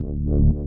Thank you.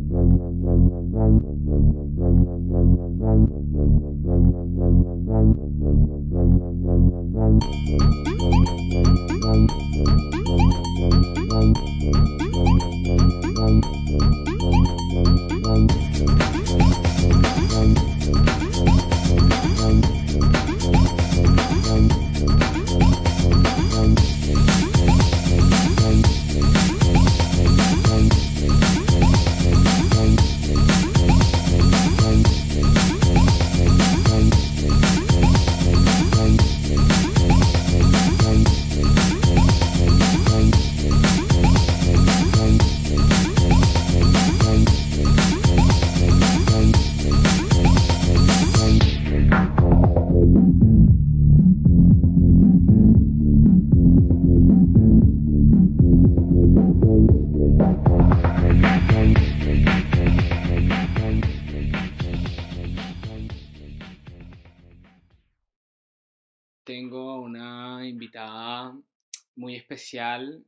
Especial,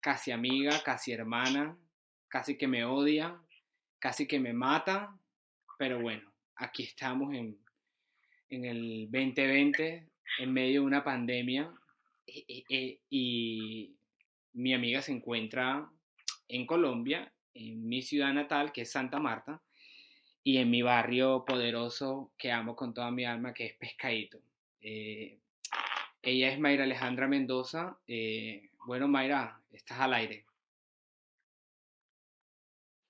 casi amiga, casi hermana, casi que me odia, casi que me mata, pero bueno, aquí estamos en, en el 2020, en medio de una pandemia, e- e- e- y mi amiga se encuentra en Colombia, en mi ciudad natal, que es Santa Marta, y en mi barrio poderoso que amo con toda mi alma, que es Pescadito. Eh, ella es Mayra Alejandra Mendoza. Eh, bueno, Mayra, estás al aire.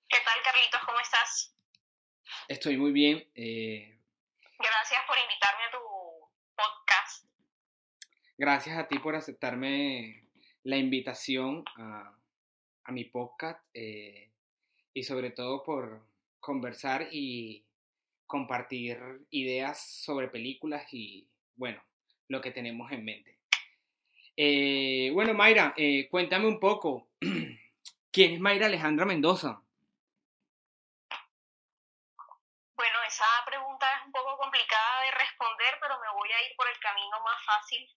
¿Qué tal, Carlitos? ¿Cómo estás? Estoy muy bien. eh, Gracias por invitarme a tu podcast. gracias a ti por aceptarme la invitación a, a mi podcast eh, y sobre todo por conversar y compartir ideas sobre películas y, bueno, lo que tenemos en mente. Eh, bueno, Mayra, eh, cuéntame un poco. ¿Quién es Mayra Alejandra Mendoza? Bueno, esa pregunta es un poco complicada de responder, pero me voy a ir por el camino más fácil.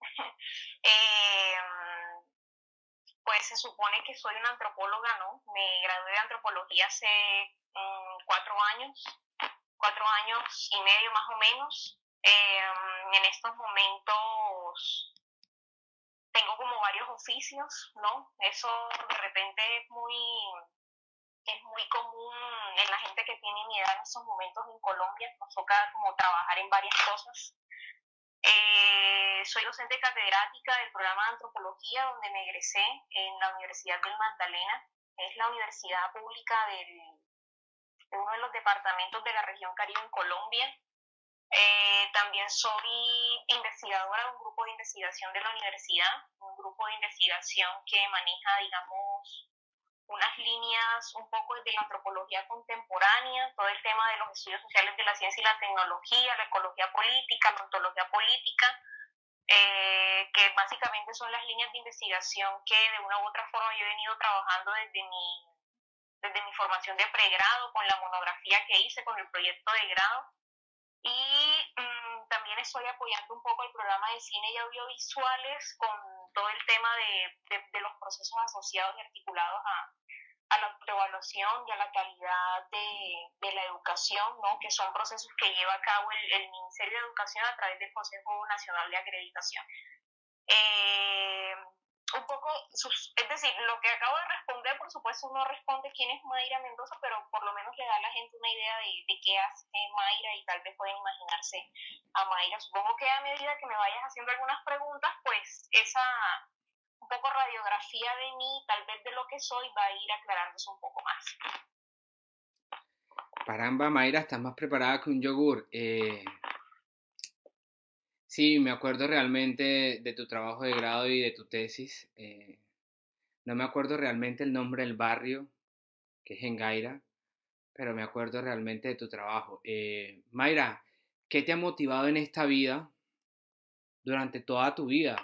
Eh, pues se supone que soy una antropóloga, ¿no? Me gradué de antropología hace mm, cuatro años, cuatro años y medio más o menos. Eh, en estos momentos tengo como varios oficios, ¿no? Eso de repente es muy es muy común en la gente que tiene mi edad en estos momentos en Colombia. Nos toca como trabajar en varias cosas. Eh, soy docente catedrática del programa de antropología donde me egresé en la Universidad del Magdalena. Es la universidad pública del, de uno de los departamentos de la región Caribe en Colombia. Eh, también soy investigadora de un grupo de investigación de la universidad, un grupo de investigación que maneja, digamos, unas líneas un poco desde la antropología contemporánea, todo el tema de los estudios sociales de la ciencia y la tecnología, la ecología política, la ontología política, eh, que básicamente son las líneas de investigación que de una u otra forma yo he venido trabajando desde mi, desde mi formación de pregrado, con la monografía que hice, con el proyecto de grado. Y mm, también estoy apoyando un poco el programa de cine y audiovisuales con todo el tema de, de, de los procesos asociados y articulados a, a la autoevaluación y a la calidad de, de, la educación, ¿no? que son procesos que lleva a cabo el, el, Ministerio de Educación a través del Consejo Nacional de Acreditación. Eh, un poco, es decir, lo que acabo de responder, por supuesto, no responde quién es Mayra Mendoza, pero por lo menos le da a la gente una idea de, de qué hace Mayra y tal vez pueden imaginarse a Mayra. Supongo que a medida que me vayas haciendo algunas preguntas, pues esa un poco radiografía de mí, tal vez de lo que soy, va a ir aclarándose un poco más. Caramba, Mayra, estás más preparada que un yogur. Eh, sí, me acuerdo realmente de tu trabajo de grado y de tu tesis. Eh, no me acuerdo realmente el nombre del barrio, que es en Gaira, pero me acuerdo realmente de tu trabajo. Eh, Mayra, ¿qué te ha motivado en esta vida durante toda tu vida?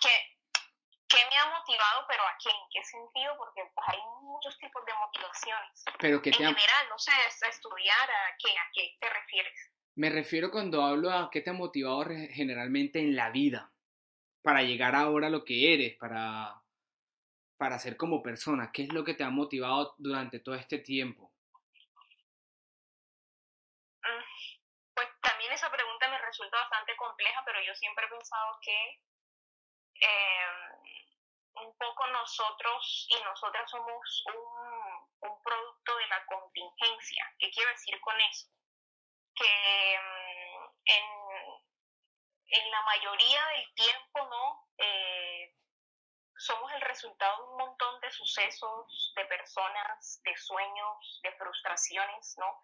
¿Qué, me ha motivado, pero a qué? ¿En qué sentido? Porque pues, hay muchos tipos de motivaciones. Pero que en general, no sé, a estudiar, ¿a qué, ¿a qué te refieres? Me refiero cuando hablo a qué te ha motivado generalmente en la vida para llegar ahora a lo que eres, para, para ser como persona? ¿Qué es lo que te ha motivado durante todo este tiempo? Mm, pues también esa pregunta me resulta bastante compleja, pero yo siempre he pensado que em, un poco nosotros y nosotras somos un, un, producto de la contingencia. ¿Qué quiero decir con eso? Que em, en, en la mayoría del tiempo, ¿no? Eh, somos el resultado de un montón de sucesos, de personas, de sueños, de frustraciones, ¿no?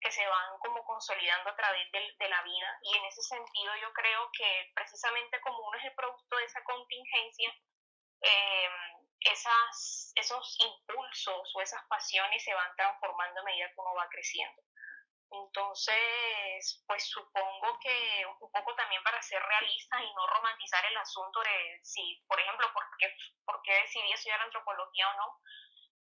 Que se van como consolidando a través de, la vida. Y en ese sentido yo creo que precisamente como uno es el producto de esa contingencia, eh, esas, esos impulsos o esas pasiones se van transformando a medida que uno va creciendo. Entonces, pues supongo que un poco también para ser realista y no romantizar el asunto de si, por ejemplo, por qué, por qué decidí estudiar antropología o no,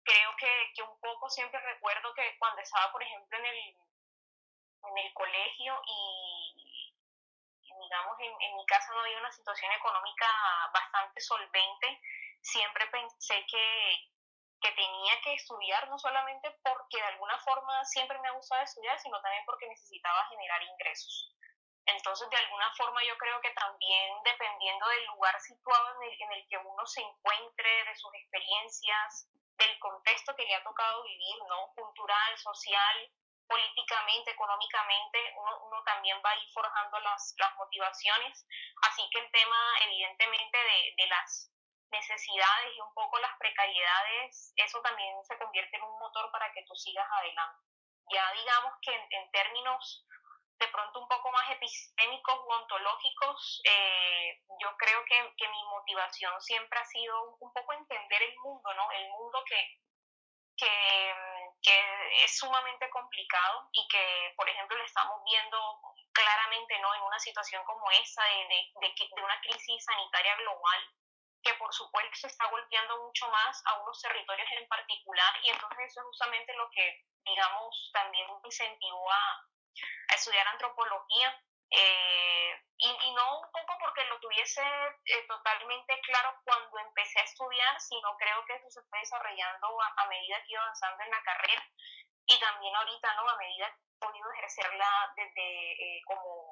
creo que, que un poco siempre recuerdo que cuando estaba, por ejemplo, en el, en el colegio y, digamos, en, en mi casa no había una situación económica bastante solvente, siempre pensé que, que tenía que estudiar, no solamente porque de alguna forma siempre me ha gustado estudiar, sino también porque necesitaba generar ingresos. Entonces, de alguna forma yo creo que también dependiendo del lugar situado en el, en el que uno se encuentre, de sus experiencias, del contexto que le ha tocado vivir, ¿no? Cultural, social, políticamente, económicamente, uno, uno, también va a ir forjando las, las motivaciones. Así que el tema, evidentemente, de, de las necesidades y un poco las precariedades, eso también se convierte en un motor para que tú sigas adelante. Ya digamos que en, términos de pronto un poco más epistémicos o ontológicos, eh, yo creo que, que, mi motivación siempre ha sido un poco entender el mundo, ¿no? El mundo que, que, es sumamente complicado y que, por ejemplo, lo estamos viendo claramente, ¿no? En una situación como esa de, de una crisis sanitaria global, que por supuesto se está golpeando mucho más a unos territorios en particular y entonces eso es justamente lo que, digamos, también me incentivó a, estudiar antropología. Eh, y, no un poco porque lo tuviese eh, totalmente claro cuando empecé a estudiar, sino creo que eso se fue desarrollando a, medida que iba avanzando en la carrera y también ahorita, ¿no? A medida que he podido ejercerla desde eh, como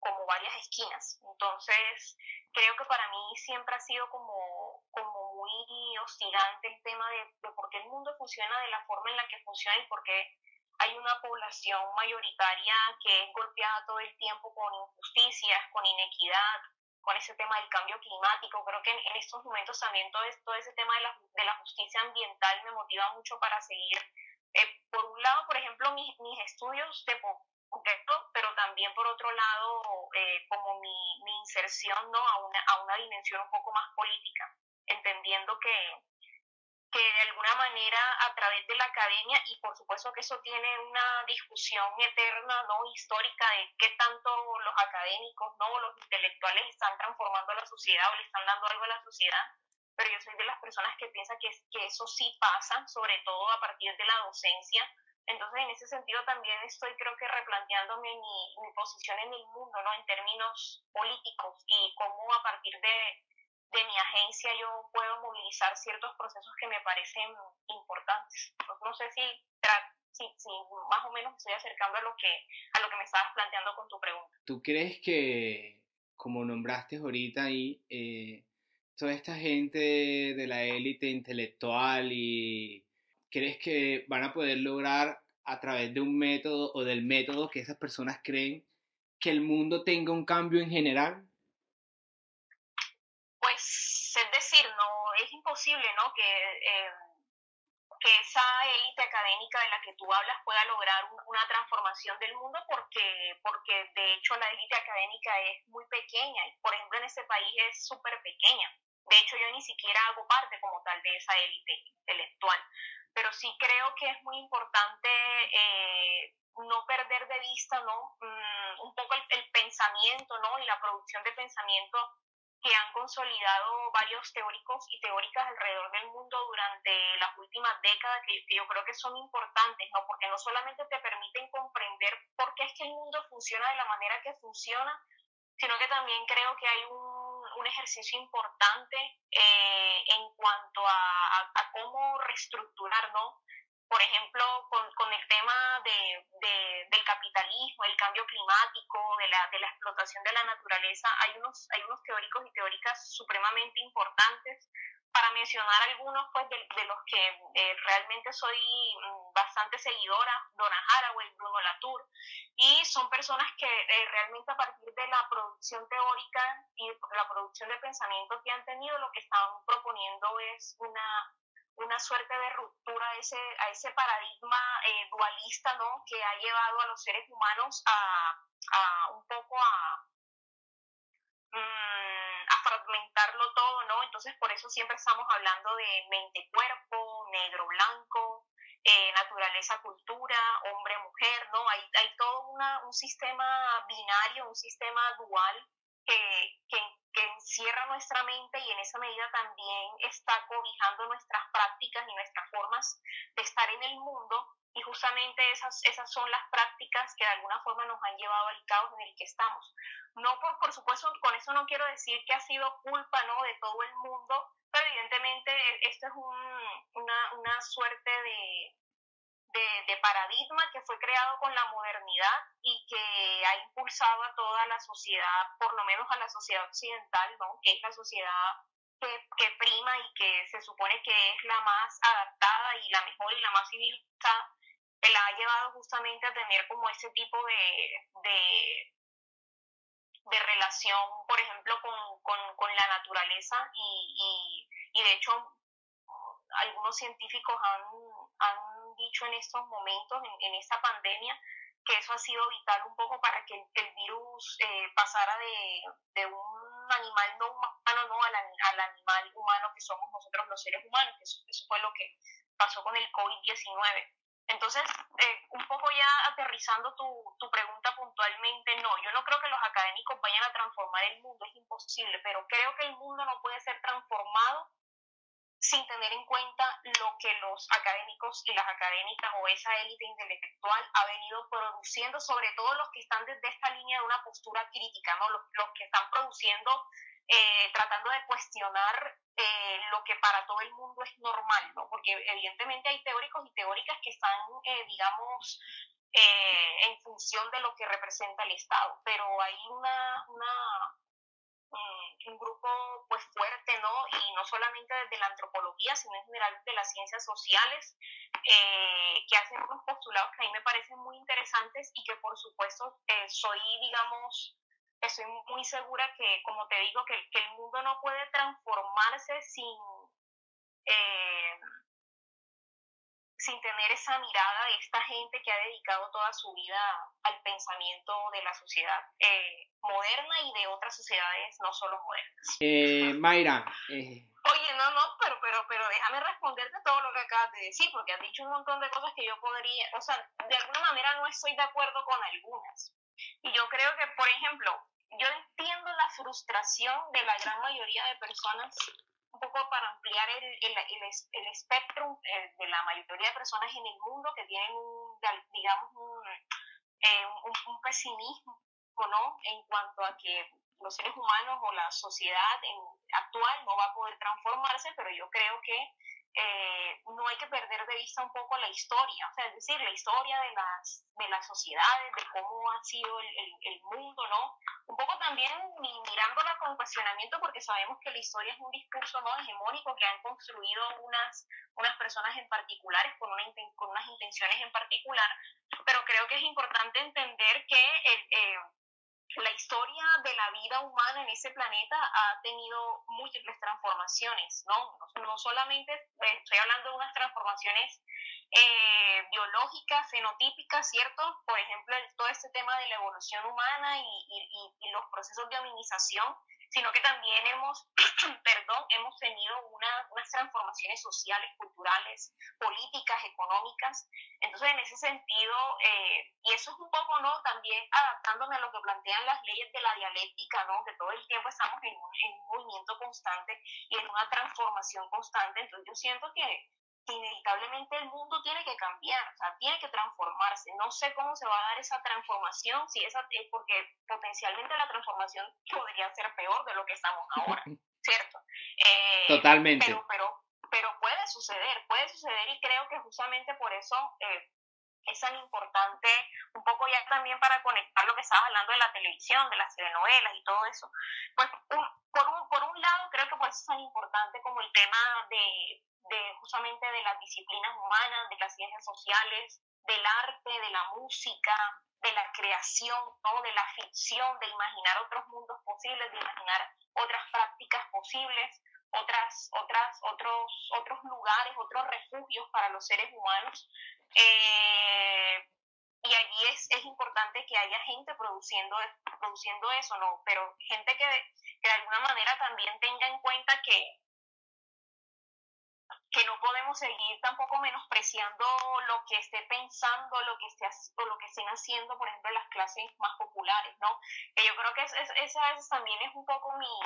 como varias esquinas. Entonces, creo que para mí siempre ha sido como, como muy hostigante el tema de, por qué el mundo funciona de la forma en la que funciona y por qué hay una población mayoritaria que es golpeada todo el tiempo con injusticias, con inequidad, con ese tema del cambio climático. Creo que en, estos momentos también todo, todo ese tema de la, de la, justicia ambiental me motiva mucho para seguir. Eh, por un lado, por ejemplo, mis, mis estudios de pero también por otro lado eh, como mi, inserción ¿no? a, una, a una dimensión un poco más política, entendiendo que, que de alguna manera a través de la academia, y por supuesto que eso tiene una discusión eterna, ¿no? histórica, de qué tanto los académicos, ¿no? los intelectuales están transformando a la sociedad o le están dando algo a la sociedad, pero yo soy de las personas que piensa que, que eso sí pasa, sobre todo a partir de la docencia, entonces, en ese sentido también estoy creo que replanteándome mi, posición en el mundo, ¿no? En términos políticos y cómo a partir de, de mi agencia yo puedo movilizar ciertos procesos que me parecen importantes. no sé si, más o menos estoy acercando a lo, que, a lo que me estabas planteando con tu pregunta. ¿Tú crees que, como nombraste ahorita ahí, eh, toda esta gente de la élite intelectual y crees que van a poder lograr a través de un método o del método que esas personas creen que el mundo tenga un cambio en general? Pues es decir, no es imposible, ¿no? Que, eh, que esa élite académica de la que tú hablas pueda lograr una transformación del mundo porque, porque de hecho la élite académica es muy pequeña y por ejemplo en ese país es súper pequeña. De hecho, yo ni siquiera hago parte como tal de esa élite intelectual, pero sí creo que es muy importante eh, no perder de vista, ¿no? Mm, un poco el, pensamiento, ¿no? Y la producción de pensamiento que han consolidado varios teóricos y teóricas alrededor del mundo durante las últimas décadas, que, yo creo que son importantes, ¿no? Porque no solamente te permiten comprender por qué es que el mundo funciona de la manera que funciona, sino que también creo que hay un, un ejercicio importante eh, en cuanto a, a, a, cómo reestructurar, ¿no? por ejemplo, con, con el tema de, de, del capitalismo, el cambio climático, de la, de la explotación de la naturaleza, hay unos, hay unos teóricos y teóricas supremamente importantes. Para mencionar algunos, pues, de, de los que eh, realmente soy mm, bastante seguidora, Donna Haraway, Bruno Latour, y son personas que eh, realmente a partir de la producción teórica y la producción de pensamiento que han tenido, lo que están proponiendo es una una suerte de ruptura a ese, a ese paradigma eh, dualista ¿no? que ha llevado a los seres humanos a, a un poco a, mmm, a fragmentarlo todo, ¿no? Entonces por eso siempre estamos hablando de mente-cuerpo, negro-blanco, eh, naturaleza-cultura, hombre-mujer, ¿no? Hay, hay todo una, un sistema binario, un sistema dual que, que, que encierra nuestra mente y en esa medida también está cobijando nuestras prácticas y nuestras formas de estar en el mundo y justamente esas, esas son las prácticas que de alguna forma nos han llevado al caos en el que estamos. No por, por supuesto, con eso no quiero decir que ha sido culpa ¿no? de todo el mundo, pero evidentemente e, esto es un, una, una suerte de, de, de, paradigma que fue creado con la modernidad y que ha impulsado a toda la sociedad, por lo menos a la sociedad occidental, ¿no? que es la sociedad que, que prima y que se supone que es la más adaptada y la mejor y la más civilizada, que la ha llevado justamente a tener como ese tipo de, de, relación, por ejemplo, con, con, con la naturaleza y, y, de hecho algunos científicos han, han dicho en estos momentos, en, en, esta pandemia, que eso ha sido vital un poco para que el, virus eh, pasara de, de, un animal no humano ¿no? Al, al, animal humano que somos nosotros los seres humanos, eso, eso fue lo que pasó con el COVID-19. Entonces, eh, un poco ya aterrizando tu, tu pregunta puntualmente, no, yo no creo que los académicos vayan a transformar el mundo, es imposible, pero creo que el mundo no puede ser transformado sin tener en cuenta lo que los académicos y las académicas o esa élite intelectual ha venido produciendo, sobre todo los que están desde esta línea de una postura crítica, ¿no? los, los que están produciendo, eh, tratando de cuestionar eh, lo que para todo el mundo es normal, ¿no? porque evidentemente hay teóricos y teóricas que están, eh, digamos, en función de lo que representa el Estado, pero hay una, una un grupo pues fuerte, ¿no? Y no solamente desde la antropología, sino en general de las ciencias sociales, que hacen unos postulados que a mí me parecen muy interesantes y que por supuesto soy, digamos, estoy muy segura que, como te digo, que, que el mundo no puede transformarse sin... Eh, sin tener esa mirada de esta gente que ha dedicado toda su vida al pensamiento de la sociedad eh, moderna y de otras sociedades no solo modernas. Eh, Mayra. Eh... Oye, no, no, pero, pero, pero déjame responderte todo lo que acabas de decir, porque has dicho un montón de cosas que yo podría, o sea, de alguna manera no estoy de acuerdo con algunas. Y yo creo que, por ejemplo, yo entiendo la frustración de la gran mayoría de personas un poco para ampliar el, el, el, el espectro eh, de la mayoría de personas en el mundo que tienen, un, digamos, un, eh, un, un, pesimismo ¿no? en cuanto a que los seres humanos o la sociedad en, actual no va a poder transformarse, pero yo creo que eh, no hay que perder de vista un poco la historia, o sea, es decir, la historia de las, de las sociedades, de cómo ha sido el, el, mundo, ¿no? Un poco también mirándola con cuestionamiento porque sabemos que la historia es un discurso no hegemónico que han construido unas, unas personas en particulares con, una, con unas intenciones en particular, pero creo que es importante entender que el, eh, la historia de la vida humana en ese planeta ha tenido múltiples transformaciones, ¿no? No solamente estoy hablando de unas transformaciones eh, biológicas, fenotípicas, ¿cierto? Por ejemplo, todo este tema de la evolución humana y, y, y los procesos de aminización sino que también hemos, perdón, hemos tenido una, unas transformaciones sociales, culturales, políticas, económicas. Entonces, en ese sentido, eh, y eso es un poco, ¿no? También adaptándome a lo que plantean las leyes de la dialéctica, ¿no? Que todo el tiempo estamos en un, en un movimiento constante y en una transformación constante. Entonces, yo siento que inevitablemente el mundo tiene que cambiar, o sea, tiene que transformarse. No sé cómo se va a dar esa transformación, si esa es porque potencialmente la transformación podría ser peor de lo que estamos ahora, ¿cierto? Eh, Totalmente. Pero, pero, pero puede suceder, puede suceder y creo que justamente por eso eh, es tan importante, un poco ya también para conectar lo que estabas hablando de la televisión, de las telenovelas y todo eso. Pues por, un, por un lado creo que por eso es tan importante como el tema de de justamente de las disciplinas humanas, de las ciencias sociales, del arte, de la música, de la creación, ¿no? de la ficción, de imaginar otros mundos posibles, de imaginar otras prácticas posibles, otras, otras, otros, otros lugares, otros refugios para los seres humanos. Eh, y allí es, es importante que haya gente produciendo, produciendo eso, ¿no? Pero gente que, que de alguna manera también tenga en cuenta que que no podemos seguir tampoco menospreciando lo que esté pensando, lo que esté o lo que estén haciendo, por ejemplo, las clases más populares, ¿no? Que yo creo que es, es, esa es, también es un poco mi,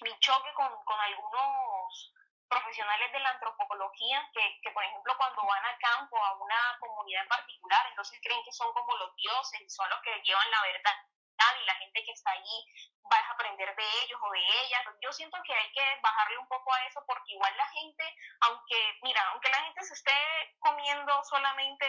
mi choque con, con algunos profesionales de la antropología que, que, por ejemplo, cuando van a campo, a una comunidad en particular, entonces creen que son como los dioses y son los que llevan la verdad y la gente que está allí vas a aprender de ellos o de ellas. Yo siento que hay que bajarle un poco a eso porque igual la gente, aunque, mira, aunque la gente se esté comiendo solamente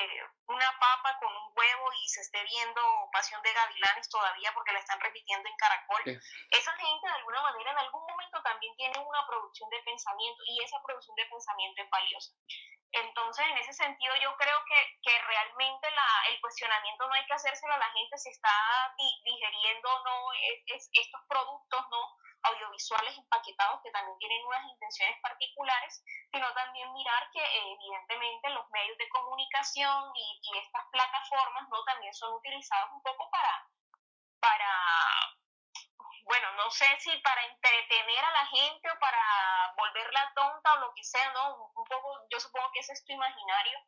eh, una papa con un huevo y se esté viendo Pasión de Gavilanes todavía porque la están repitiendo en Caracol, esa gente de alguna manera en algún momento también tiene una producción de pensamiento y esa producción de pensamiento es valiosa. Entonces, en ese sentido, yo creo que, que realmente la, el cuestionamiento no hay que hacérselo a la gente si está digeriendo no es, estos productos no audiovisuales empaquetados que también tienen unas intenciones particulares, sino también mirar que eh, evidentemente los medios de comunicación y, y estas plataformas no también son utilizados un poco para, para bueno, no sé si para entretener a la gente o para volverla tonta o lo que sea, ¿no? Un poco, yo supongo que ese es tu imaginario,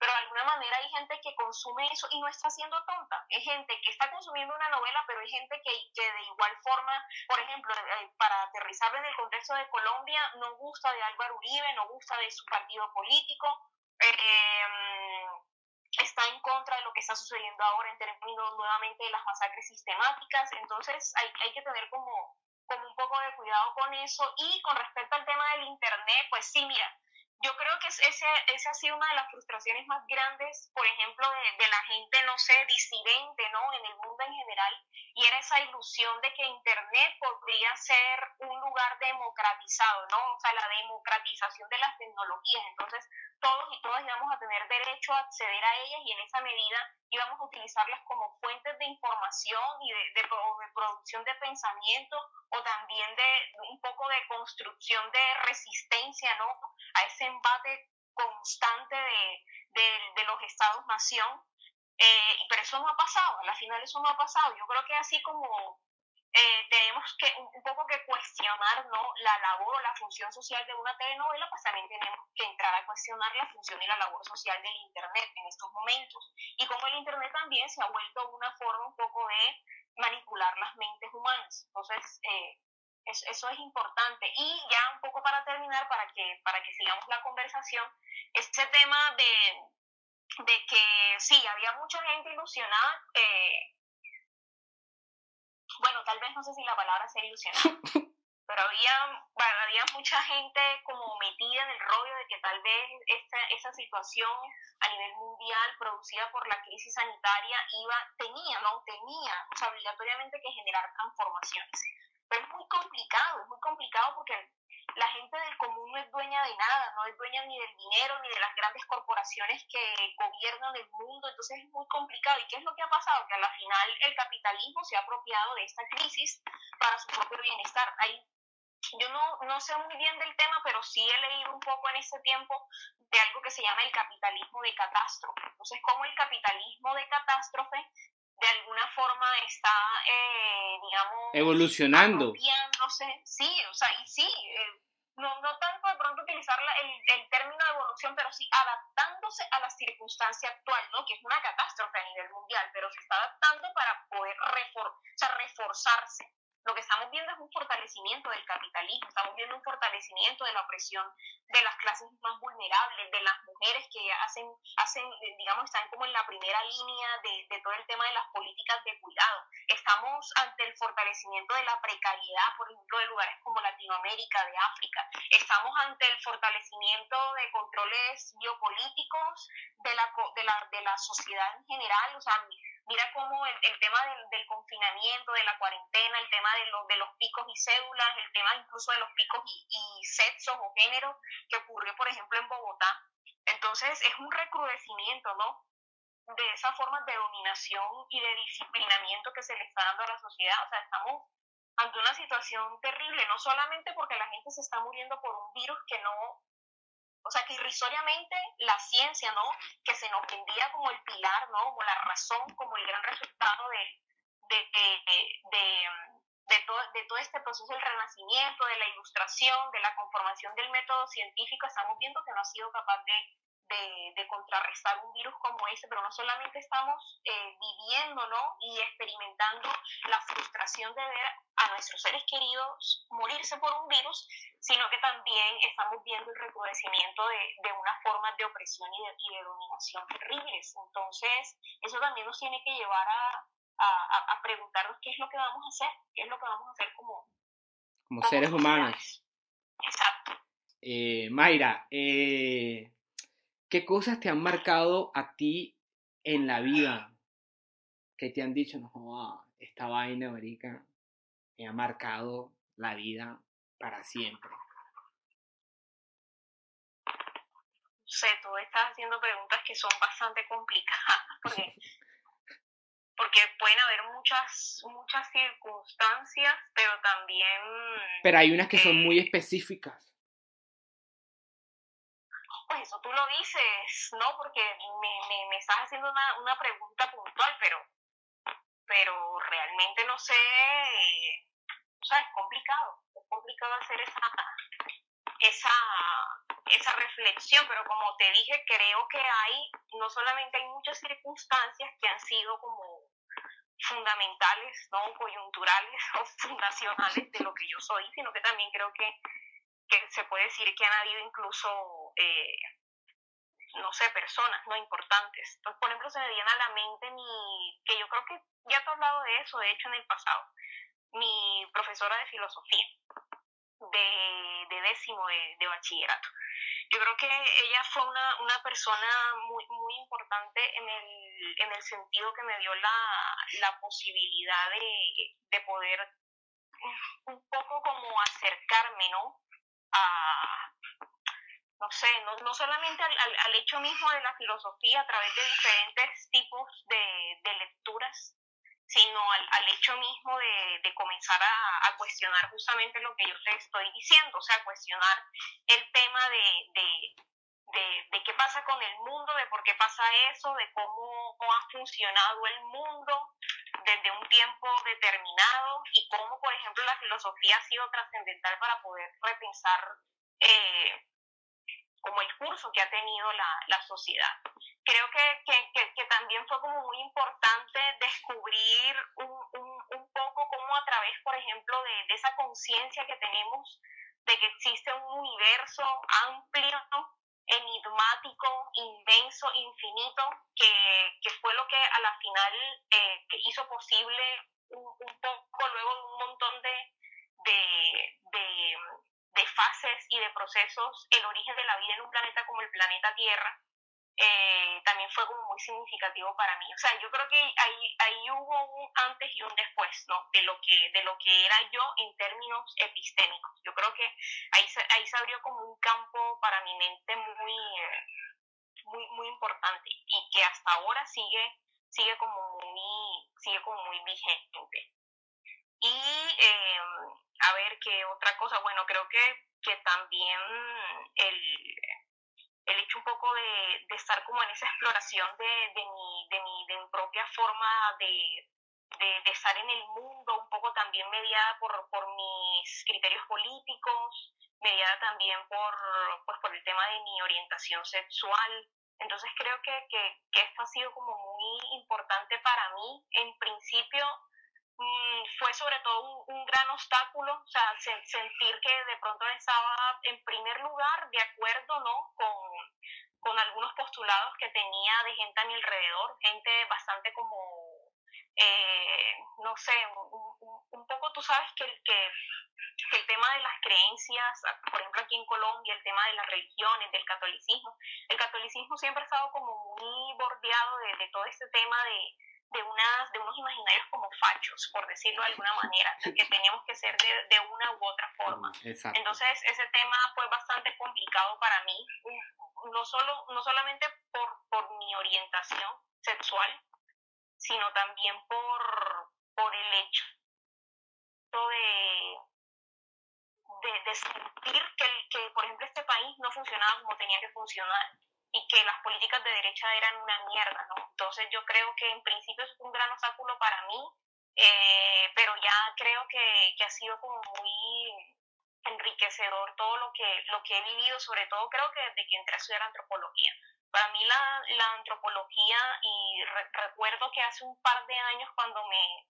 pero de alguna manera hay gente que consume eso y no está siendo tonta. Hay gente que está consumiendo una novela, pero hay gente que, que de igual forma, por ejemplo, eh, para aterrizar en el contexto de Colombia, no gusta de Álvaro Uribe, no gusta de su partido político. Eh, está en contra de lo que está sucediendo ahora en términos nuevamente de las masacres sistemáticas, entonces hay, hay que tener como, como un poco de cuidado con eso. Y con respecto al tema del Internet, pues sí, mira, yo creo que ese, esa ha sido una de las frustraciones más grandes, por ejemplo, de, de, la gente, no sé, disidente, ¿no? En el mundo en general, y era esa ilusión de que Internet podría ser un lugar democratizado, ¿no? O sea, la democratización de las tecnologías. Entonces, todos y todas íbamos a tener derecho a acceder a ellas y en esa medida íbamos a utilizarlas como fuentes de información y de, de, producción de pensamiento o también de un poco de construcción de resistencia ¿no? a ese embate constante de, los estados-nación. Eh, pero eso no ha pasado, a la final eso no ha pasado. Yo creo que así como eh, tenemos que un, poco que cuestionar ¿no? la labor o la función social de una telenovela, pues también tenemos que entrar a cuestionar la función y la labor social del Internet en estos momentos. Y como el Internet también se ha vuelto una forma un poco de manipular las mentes humanas. Entonces, eh, eso es importante. Y ya un poco para terminar, para que, para que sigamos la conversación, este tema de, de que sí, había mucha gente ilusionada. Eh, bueno, tal vez no sé si la palabra sea ilusionada, pero había, había mucha gente como metida en el rollo de que tal vez esta, esa situación a nivel mundial producida por la crisis sanitaria iba, tenía, ¿no? Tenía, o sea, obligatoriamente que generar transformaciones. Pero es muy complicado, es muy complicado porque la gente del común no es dueña de nada, no es dueña ni del dinero, ni de las grandes corporaciones que gobiernan el mundo, entonces es muy complicado. ¿Y qué es lo que ha pasado? Que a la final el capitalismo se ha apropiado de esta crisis para su propio bienestar. Hay yo no, no sé muy bien del tema, pero sí he leído un poco en ese tiempo de algo que se llama el capitalismo de catástrofe. Entonces, cómo el capitalismo de catástrofe de alguna forma está, eh, digamos, evolucionando. Sí, o sea, y sí, eh, no, no tanto de pronto utilizar el, el, término de evolución, pero sí adaptándose a la circunstancia actual, ¿no? Que es una catástrofe a nivel mundial, pero se está adaptando para poder refor o sea, reforzarse lo que estamos viendo es un fortalecimiento del capitalismo, estamos viendo un fortalecimiento de la opresión de las clases más vulnerables, de las mujeres que hacen, hacen digamos, están como en la primera línea de, de todo el tema de las políticas de cuidado. Estamos ante el fortalecimiento de la precariedad, por ejemplo, de lugares como Latinoamérica, de África. Estamos ante el fortalecimiento de controles biopolíticos de la, de la, de la sociedad en general, o sea, Mira cómo el, el tema del, del, confinamiento, de la cuarentena, el tema de, los de los picos y cédulas, el tema incluso de los picos y, y sexos o géneros que ocurrió, por ejemplo, en Bogotá. Entonces, es un recrudecimiento, ¿no? De esas formas de dominación y de disciplinamiento que se le está dando a la sociedad. O sea, estamos ante una situación terrible, no solamente porque la gente se está muriendo por un virus que no o sea, que irrisoriamente la ciencia, ¿no? Que se nos vendía como el pilar, ¿no? Como la razón, como el gran resultado de, de, de, de, todo, de todo este proceso del renacimiento, de la ilustración, de la conformación del método científico, estamos viendo que no ha sido capaz de, de, contrarrestar un virus como ese, pero no solamente estamos eh, viviendo ¿no? y experimentando la frustración de ver a nuestros seres queridos morirse por un virus, sino que también estamos viendo el recrudecimiento de, de unas formas de opresión y de, y de, dominación terribles. Entonces, eso también nos tiene que llevar a, a, a, preguntarnos qué es lo que vamos a hacer, qué es lo que vamos a hacer como, como, seres humanos. Exacto. Eh, Mayra, eh, ¿qué cosas te han marcado a ti en la vida? Que te han dicho, no, esta vaina, América, me ha marcado la vida para siempre? No sé, tú estás haciendo preguntas que son bastante complicadas porque, porque pueden haber muchas, muchas circunstancias, pero también... Pero hay unas que eh, son muy específicas. Pues eso tú lo dices, ¿no? Porque me, me, me estás haciendo una, una pregunta puntual, pero, pero realmente no sé o sea, es complicado, es complicado hacer esa, esa, esa reflexión, pero como te dije, creo que hay, no solamente hay muchas circunstancias que han sido como fundamentales, no coyunturales o fundacionales de lo que yo soy, sino que también creo que, que se puede decir que han habido incluso, eh, no sé, personas no importantes. Entonces, por ejemplo, se me viene a la mente mi, que yo creo que ya te he hablado de eso, de hecho, en el pasado, mi profesora de filosofía de, de décimo de, de, bachillerato. Yo creo que ella fue una, una persona muy, muy importante en el, en el sentido que me dio la, la posibilidad de, de poder un poco como acercarme, ¿no? A, no sé, no, no solamente al, al, al, hecho mismo de la filosofía a través de diferentes tipos de, de lecturas, sino al, al hecho mismo de, de comenzar a, a, cuestionar justamente lo que yo te estoy diciendo, o sea, cuestionar el tema de, de, de, qué pasa con el mundo, de por qué pasa eso, de cómo, cómo ha funcionado el mundo desde un tiempo determinado y cómo, por ejemplo, la filosofía ha sido trascendental para poder repensar eh, como el curso que ha tenido la, la sociedad. Creo que, que, que, también fue como muy importante descubrir un, un, un poco como a través, por ejemplo, de, de esa conciencia que tenemos de que existe un universo amplio, enigmático, inmenso, infinito, que, que fue lo que a la final eh, que hizo posible un, un poco luego un montón de, de de fases y de procesos, el origen de la vida en un planeta como el planeta Tierra, eh, también fue como muy significativo para mí. O sea, yo creo que ahí, ahí hubo un antes y un después, ¿no? De lo que, de lo que era yo en términos epistémicos. Yo creo que ahí se, ahí se abrió como un campo para mi mente muy, muy, muy importante y que hasta ahora sigue, sigue como muy, sigue como muy vigente. Y em, a ver qué otra cosa, bueno, creo que, que también el, el hecho un poco de, de, estar como en esa exploración de, de, mi, de, mi, de mi propia forma de, de, de, estar en el mundo, un poco también mediada por, por mis criterios políticos, mediada también por, pues, por el tema de mi orientación sexual. Entonces creo que, que, que esto ha sido como muy importante para mí. En principio mmm, fue sobre todo un, un, gran obstáculo, o sea, se, sentir que de pronto estaba en primer lugar de acuerdo, ¿no? Con, con algunos postulados que tenía de gente a mi alrededor, gente bastante como eh, no sé, un, poco tú sabes que el, que el tema de las creencias, por ejemplo aquí en Colombia, el tema de las religiones, del catolicismo, el catolicismo siempre ha estado como muy bordeado de, de todo este tema de, de, unas, de unos imaginarios como fachos, por decirlo de alguna manera, que teníamos que ser de, de una u otra forma. Exacto. Entonces ese tema fue bastante complicado para mí, no, solo, no solamente por, por mi orientación sexual, sino también por, por el hecho de, de, de sentir que, que, por ejemplo, este país no funcionaba como tenía que funcionar y que las políticas de derecha eran una mierda, ¿no? Entonces yo creo que en principio es un gran obstáculo para mí, eh, pero ya creo que, que ha sido como muy enriquecedor todo lo que, lo que he vivido, sobre todo creo que desde que entré a estudiar antropología. Para mí la, la antropología, y re, recuerdo que hace un par de años cuando me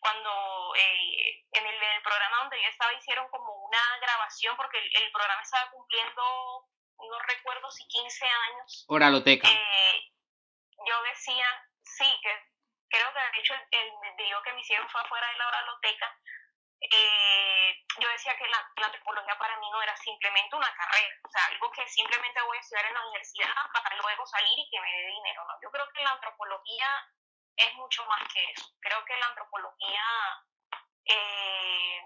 cuando eh, en, el, programa donde yo estaba hicieron como una grabación porque el, programa estaba cumpliendo, no recuerdo si 15 años. Oraloteca. Eh, yo decía, sí, que creo que de hecho el, el video que me hicieron fue afuera de la oraloteca, eh, yo decía que la, la, antropología para mí no era simplemente una carrera, o sea, algo que simplemente voy a estudiar en la universidad para luego salir y que me dé dinero, ¿no? Yo creo que la antropología es mucho más que eso. Creo que la antropología eh,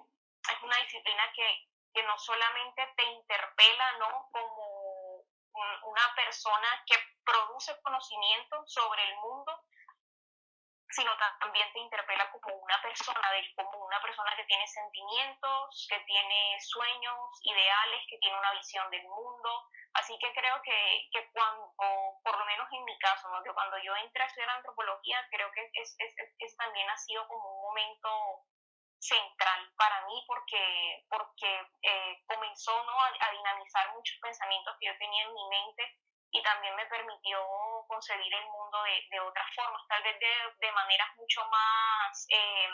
es una disciplina que, que no solamente te interpela, ¿no? Como una persona que produce conocimiento sobre el mundo, sino también te interpela como una persona, como una persona que tiene sentimientos, que tiene sueños, ideales, que tiene una visión del mundo. Así que creo que, que cuando, por lo menos en mi caso, ¿no? que cuando yo entré a estudiar antropología, creo que es, es, es también ha sido como un momento central para mí porque, porque eh, comenzó ¿no? a, a dinamizar muchos pensamientos que yo tenía en mi mente y también me permitió concebir el mundo de, de otras formas, tal vez de, de maneras mucho más eh,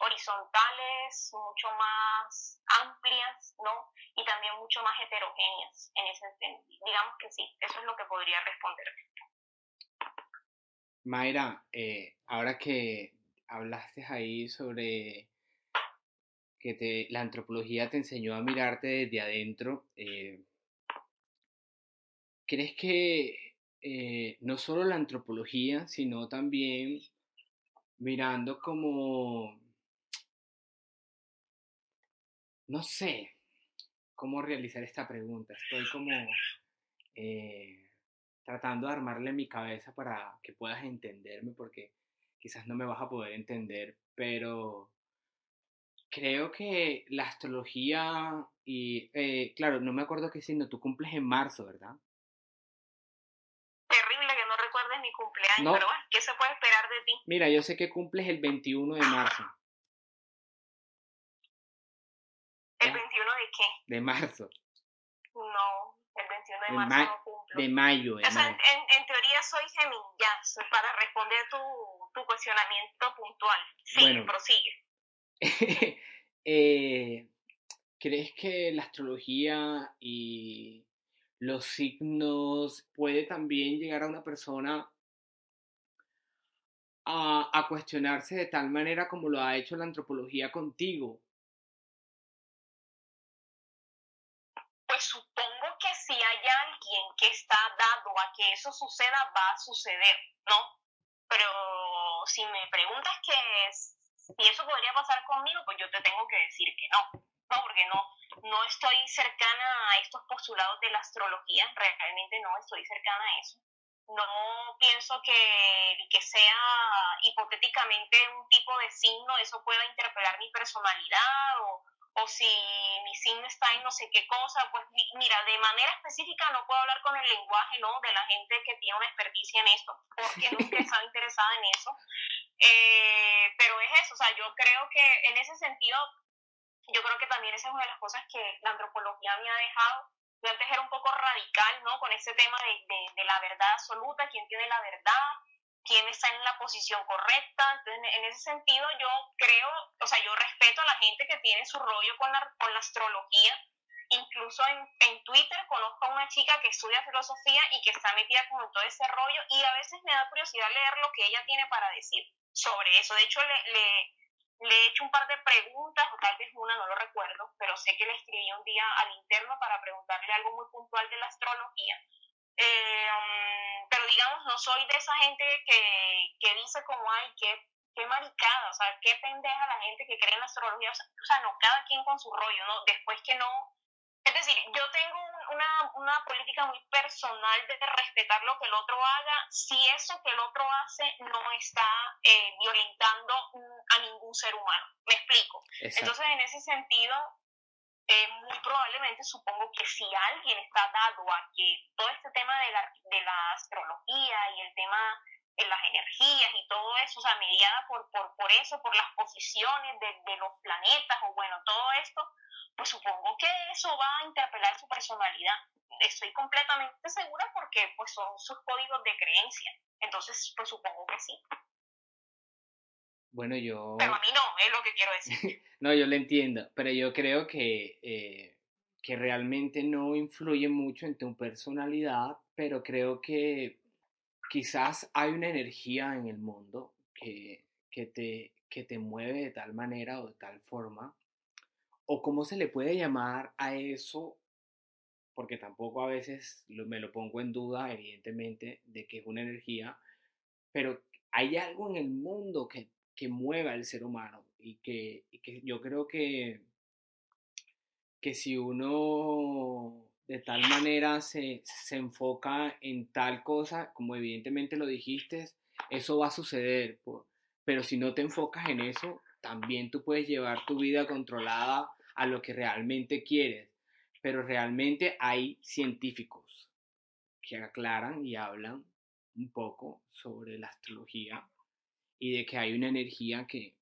horizontales, mucho más amplias, ¿no? Y también mucho más heterogéneas en ese sentido. Digamos que sí, eso es lo que podría responder. Mayra, eh, ahora que hablaste ahí sobre que la antropología te enseñó a mirarte desde adentro, eh, ¿Crees que eh, no solo la antropología, sino también mirando como, no sé cómo realizar esta pregunta, estoy como eh, tratando de armarle mi cabeza para que puedas entenderme, porque quizás no me vas a poder entender, pero creo que la astrología y, eh, claro, no me acuerdo qué signo, tú cumples en marzo, ¿verdad? mi cumpleaños, no. pero bueno, ¿qué se puede esperar de ti? Mira, yo sé que cumples el 21 de marzo. ¿El 21 de qué? De marzo. No, el 21 de, de marzo no cumplo. De mayo. De o sea, mayo. En, en, teoría soy Géminis, para responder tu, tu cuestionamiento puntual. Sí, bueno, prosigue. eh, ¿Crees que la astrología y los signos puede también llegar a una persona a, a, cuestionarse de tal manera como lo ha hecho la antropología contigo? Pues supongo que si hay alguien que está dado a que eso suceda, va a suceder, ¿no? Pero si me preguntas que si eso podría pasar conmigo, pues yo te tengo que decir que no, ¿no? Porque no, no estoy cercana a estos postulados de la astrología, realmente no estoy cercana a eso. no pienso que, que sea hipotéticamente un tipo de signo, eso pueda interpelar mi personalidad o, o si mi signo está en no sé qué cosa, pues mira, de manera específica no puedo hablar con el lenguaje, ¿no? De la gente que tiene una experticia en esto, porque nunca he estado interesada en eso. Eh, pero es eso, o sea, yo creo que en ese sentido, yo creo que también esa es una de las cosas que la antropología me ha dejado. Yo antes era un poco radical, ¿no? Con ese tema de, de, de la verdad absoluta, quién tiene la verdad, quién está en la posición correcta. Entonces, en ese sentido, yo creo, o sea, yo respeto a la gente que tiene su rollo con la, con la astrología. Incluso en, en Twitter conozco a una chica que estudia filosofía y que está metida con todo ese rollo y a veces me da curiosidad leer lo que ella tiene para decir sobre eso. De hecho, le, le, le he hecho un par de preguntas, o tal vez una, no lo recuerdo, pero sé que le escribí un día al interno para preguntarle algo muy puntual de la astrología. Eh, um, pero digamos, no soy de esa gente que, que dice como, ay, qué, qué maricada, o sea, qué pendeja la gente que cree en la astrología, o sea, o sea, no, cada quien con su rollo, ¿no? Después que no, es decir, yo tengo una, una política muy personal de respetar lo que el otro haga, si eso que el otro hace no está eh, violentando a ningún ser humano, me explico. Exacto. Entonces, en ese sentido, eh, muy probablemente supongo que si alguien está dado a que todo este tema de la, de la astrología y el tema de las energías y todo eso, o sea, mediada por, por, por eso, por las posiciones de, de los planetas o bueno, todo esto, pues supongo que eso va a interpelar su personalidad. Estoy completamente segura porque pues son sus códigos de creencia. Entonces, pues supongo que sí. Bueno, yo... Pero a mí no, es lo que quiero decir. no, yo lo entiendo, pero yo creo que, eh, que realmente no influye mucho en tu personalidad, pero creo que quizás hay una energía en el mundo que, que, te, que te mueve de tal manera o de tal forma, o cómo se le puede llamar a eso, porque tampoco a veces me lo pongo en duda, evidentemente, de que es una energía, pero hay algo en el mundo que que mueva al ser humano y que, que yo creo que, que si uno de tal manera se, se, enfoca en tal cosa, como evidentemente lo dijiste, eso va a suceder. Pero si no te enfocas en eso, también tú puedes llevar tu vida controlada a lo que realmente quieres. Pero realmente hay científicos que aclaran y hablan un poco sobre la astrología y de que hay una energía que,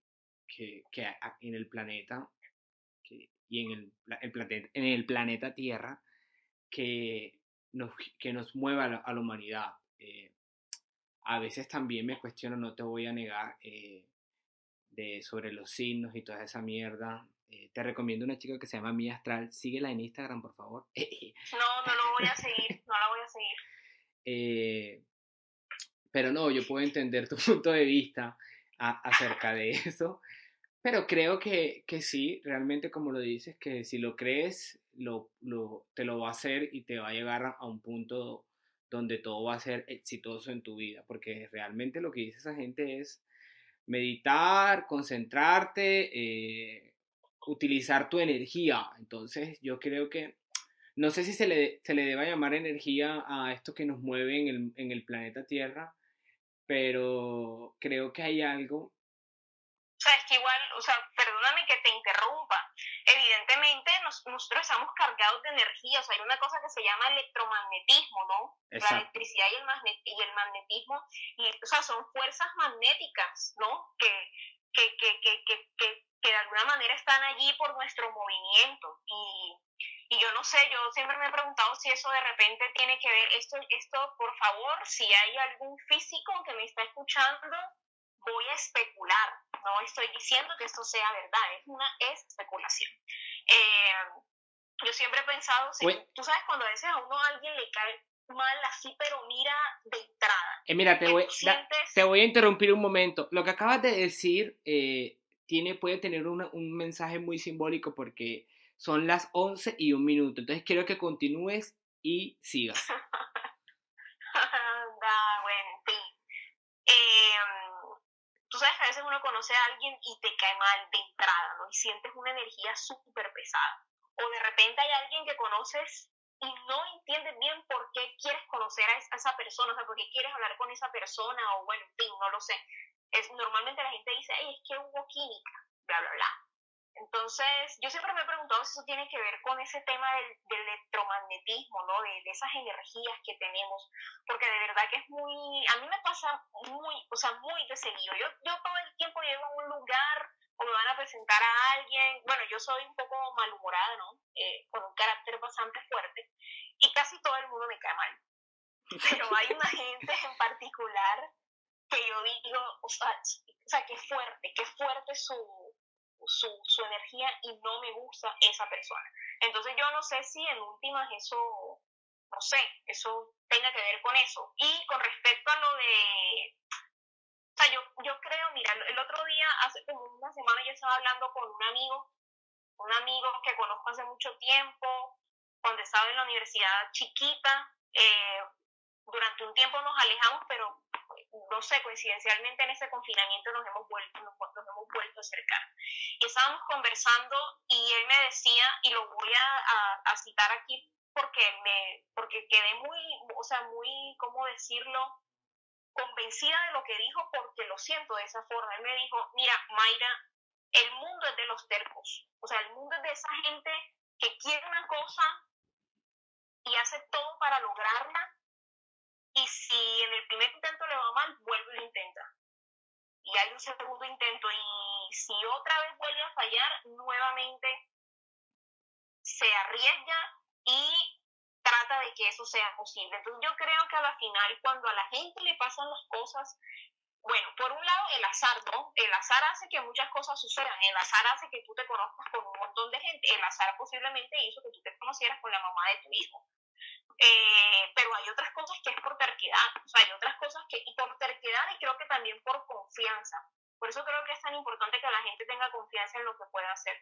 que, que en el planeta que, y en el, el, planeta, en el planeta Tierra que nos, que nos mueva a la, a la humanidad. Eh, a veces también me cuestiono, no te voy a negar, eh, de, sobre los signos y toda esa mierda. Eh, te recomiendo una chica que se llama Mía Astral. Síguela en Instagram, por favor. no, no lo voy a seguir, no la voy a seguir. Pero no, yo puedo entender tu punto de vista acerca de eso. Pero creo que, que, sí, realmente como lo dices, que si lo crees, lo, lo, te lo va a hacer y te va a llegar a un punto donde todo va a ser exitoso en tu vida. Porque realmente lo que dice esa gente es meditar, concentrarte, eh, utilizar tu energía. Entonces yo creo que, no sé si se le, se le deba llamar energía a esto que nos mueve en el, en el planeta Tierra, pero creo que hay algo. O sea, es que igual, o sea, perdóname que te interrumpa. Evidentemente, nos, nosotros estamos cargados de energía, o sea, hay una cosa que se llama electromagnetismo, ¿no? Exacto. La electricidad y el, magnet y el magnetismo, y, o sea, son fuerzas magnéticas, ¿no? Que, que, que, que, que, que, que de alguna manera están allí por nuestro movimiento. Y, y yo no sé, yo siempre me he preguntado si eso de repente tiene que ver, esto, esto, por favor, si hay algún físico que me está escuchando, voy a especular. No estoy diciendo que esto sea verdad, es una especulación. Eh, yo siempre he pensado, si, tú sabes, cuando a veces a uno a alguien le cae mal así, pero mira de entrada. Eh, mira, te voy, sientes... te voy a interrumpir un momento. Lo que acabas de decir eh, tiene, puede tener una, un mensaje muy simbólico porque son las 11 y un minuto. Entonces quiero que continúes y sigas. da, bueno, sí. Eh, tú sabes que a veces uno conoce a alguien y te cae mal de entrada, ¿no? Y sientes una energía súper pesada. O de repente hay alguien que conoces y no entiendes bien por qué quieres conocer a esa persona, o sea, por qué quieres hablar con esa persona, o bueno, en fin, no lo sé. Es, normalmente la gente dice, ay, es que hubo química, bla, bla, bla. Entonces, yo siempre me he preguntado si eso tiene que ver con ese tema del, electromagnetismo, ¿no? De, de, esas energías que tenemos, porque de verdad que es muy, a mí me pasa muy, o sea, muy de seguido. Yo, yo todo el tiempo llego a un lugar o me van a presentar a alguien, bueno, yo soy un poco malhumorada, ¿no? Eh, con un carácter bastante fuerte, y casi todo el mundo me cae mal. Pero hay una gente en particular que yo digo, o sea, o sea qué fuerte, qué fuerte su, su, su energía y no me gusta esa persona. Entonces yo no sé si en últimas eso, no sé, eso tenga que ver con eso. Y con respecto a lo de, o sea, yo, yo creo, mira, el otro día, hace como una semana yo estaba hablando con un amigo, un amigo que conozco hace mucho tiempo, cuando estaba en la universidad chiquita, eh, durante un tiempo nos alejamos, pero no sé, coincidencialmente en ese confinamiento nos hemos vuelto, nos, hemos vuelto a acercar. Y estábamos conversando y él me decía, y lo voy a, a, citar aquí porque me, porque quedé muy, o sea, muy, ¿cómo decirlo? convencida de lo que dijo porque lo siento de esa forma. Él me dijo, mira, Mayra, el mundo es de los tercos. O sea, el mundo es de esa gente que quiere una cosa y hace todo para lograrla y si en el primer intento le va mal, vuelve y lo intenta. Y hay un segundo intento y si otra vez vuelve a fallar, nuevamente se arriesga y trata de que eso sea posible. Entonces yo creo que a la final, cuando a la gente le pasan las cosas, bueno, por un lado el azar, ¿no? El azar hace que muchas cosas sucedan, el azar hace que tú te conozcas con un montón de gente, el azar posiblemente hizo que tú te conocieras con la mamá de tu hijo. Eh, pero hay otras cosas que es por terquedad, o sea, hay otras cosas que, y por terquedad y creo que también por confianza. Por eso creo que es tan importante que la gente tenga confianza en lo que pueda hacer.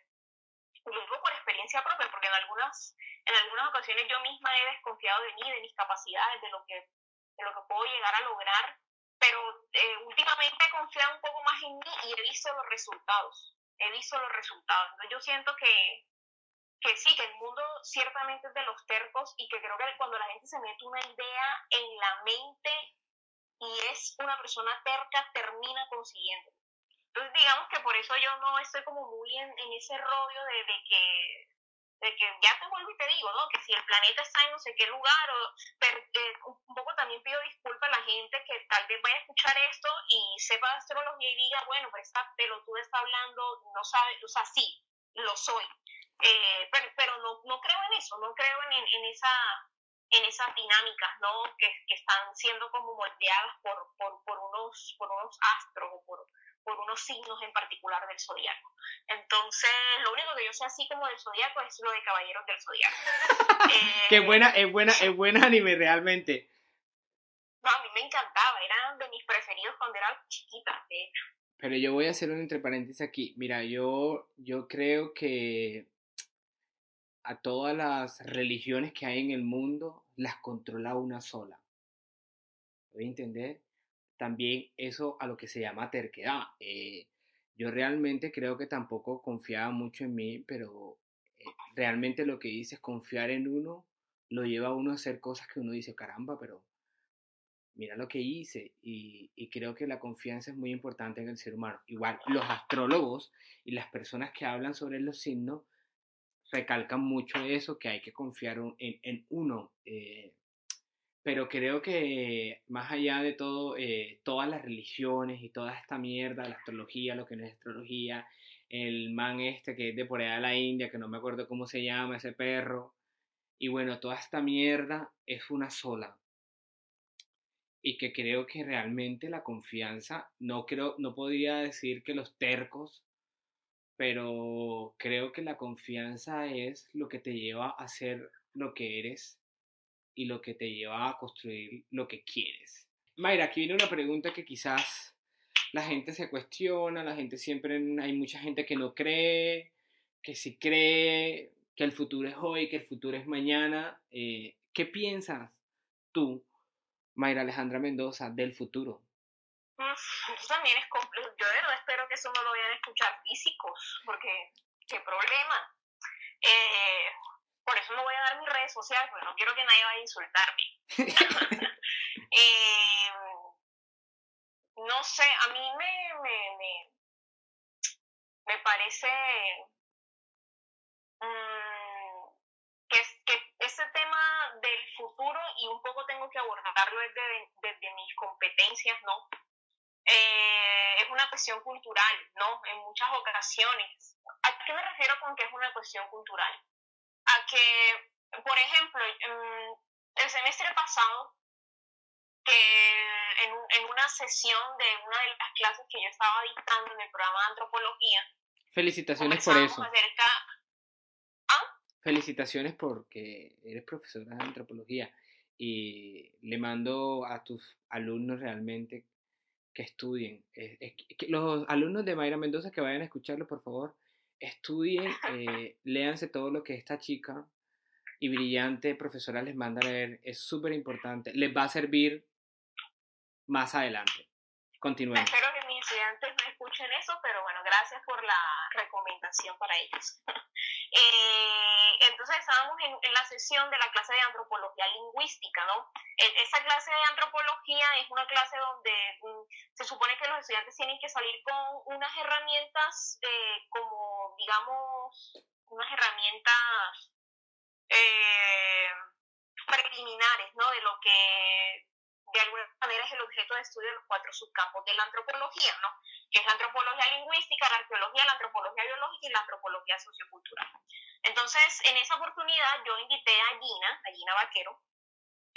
Y lo digo por experiencia propia, porque en algunas, en algunas ocasiones yo misma he desconfiado de mí, de mis capacidades, de lo que, de lo que puedo llegar a lograr, pero eh, últimamente he confiado un poco más en mí y he visto los resultados, he visto los resultados. Entonces yo siento que, que sí, que el mundo ciertamente es de los tercos y que creo que cuando la gente se mete una idea en la mente y es una persona terca, termina consiguiendo. Entonces digamos que por eso yo no estoy como muy en, ese rollo de, que de que ya te vuelvo y te digo, ¿no? Que si el planeta está en no sé qué lugar, o eh, un poco también pido disculpas a la gente que tal vez vaya a escuchar esto y sepa de astrología y diga, bueno, pues esta pelotuda está hablando, no sabe, o sea, sí, lo soy, eh, pero, pero no, no, creo en eso, no creo en, en, esa, en esas dinámicas ¿no? que, que están siendo como moldeadas por, por, por, unos, por unos astros o por, por unos signos en particular del zodiaco. Entonces, lo único que yo sé así como del zodiaco es lo de Caballeros del Zodiaco. eh, Qué buena, es buena, es buena anime realmente. No, a mí me encantaba, era de mis preferidos cuando era chiquita, de hecho. Pero yo voy a hacer un entre paréntesis aquí. Mira, yo, yo creo que a todas las religiones que hay en el mundo las controla una sola. ¿Voy a entender? También eso a lo que se llama terquedad. Eh, yo realmente creo que tampoco confiaba mucho en mí, pero eh, realmente lo que dice es confiar en uno lo lleva a uno a hacer cosas que uno dice, caramba, pero mira lo que hice. Y, creo que la confianza es muy importante en el ser humano. Igual, los astrólogos y las personas que hablan sobre los signos recalcan mucho eso, que hay que confiar en, en uno. Eh, pero creo que más allá de todo, eh, todas las religiones y toda esta mierda, la astrología, lo que no es astrología, el man este que es de por allá de la India, que no me acuerdo cómo se llama, ese perro, y bueno, toda esta mierda es una sola. Y que creo que realmente la confianza, no creo, no podría decir que los tercos pero creo que la confianza es lo que te lleva a ser lo que eres y lo que te lleva a construir lo que quieres. Mayra, aquí viene una pregunta que quizás la gente se cuestiona, la gente siempre, hay mucha gente que no cree, que sí cree, que el futuro es hoy, que el futuro es mañana. Eh, ¿Qué piensas tú, Mayra Alejandra Mendoza, del futuro? Eso también es complejo. Yo de verdad espero que eso no lo vayan a escuchar físicos, porque qué problema. Eh, por eso no voy a dar mis redes sociales, porque no quiero que nadie vaya a insultarme. eh, no sé, a mí me, me, me, me parece que, que ese tema del futuro, y un poco tengo que abordarlo desde, desde mis competencias, ¿no? Eh, es una cuestión cultural, ¿no? En muchas ocasiones. ¿A qué me refiero con que es una cuestión cultural? A que, por ejemplo, el semestre pasado, que en, en, una sesión de una de las clases que yo estaba dictando en el programa de antropología. Felicitaciones por eso. Acerca... ¿Ah? Felicitaciones porque eres profesora de antropología y le mando a tus alumnos realmente que estudien. los alumnos de Mayra Mendoza que vayan a escucharlo, por favor, estudien, eh, léanse todo lo que esta chica y brillante profesora les manda a leer. Es súper importante. Les va a servir más adelante. Continuemos. Espero que mis estudiantes no escuchen eso, pero bueno, gracias por la recomendación para ellos. Eh, entonces estábamos en, la sesión de la clase de antropología lingüística, ¿no? E, esa clase de antropología es una clase donde mm, se supone que los estudiantes tienen que salir con unas herramientas eh, como, digamos, unas herramientas eh, preliminares, ¿no? De lo que de alguna manera es el objeto de estudio de los cuatro subcampos de la antropología, ¿no? Que es la antropología lingüística, la arqueología, la antropología biológica y la antropología sociocultural. Entonces, en esa oportunidad yo invité a Gina, a Gina Vaquero,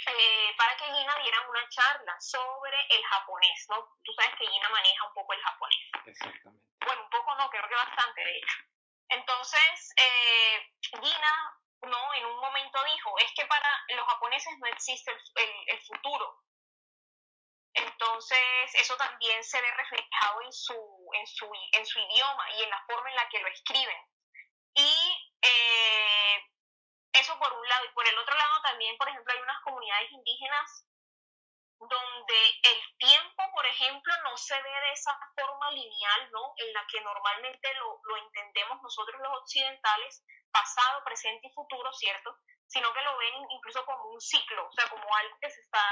eh, para que Gina diera una charla sobre el japonés, ¿no? Tú sabes que Gina maneja un poco el japonés. Exactamente. Bueno, un poco no, creo que bastante, de hecho. Entonces, eh, Gina, no, en un momento dijo, es que para los japoneses no existe el, el futuro, entonces, eso también se ve reflejado en su, en su, en su idioma y en la forma en la que lo escriben. Y eh, eso por un lado. Y por el otro lado también, por ejemplo, hay unas comunidades indígenas donde el tiempo, por ejemplo, no se ve de esa forma lineal, ¿no? En la que normalmente lo, lo entendemos nosotros los occidentales, pasado, presente y futuro, ¿cierto? sino que lo ven incluso como un ciclo, o sea, como algo que se está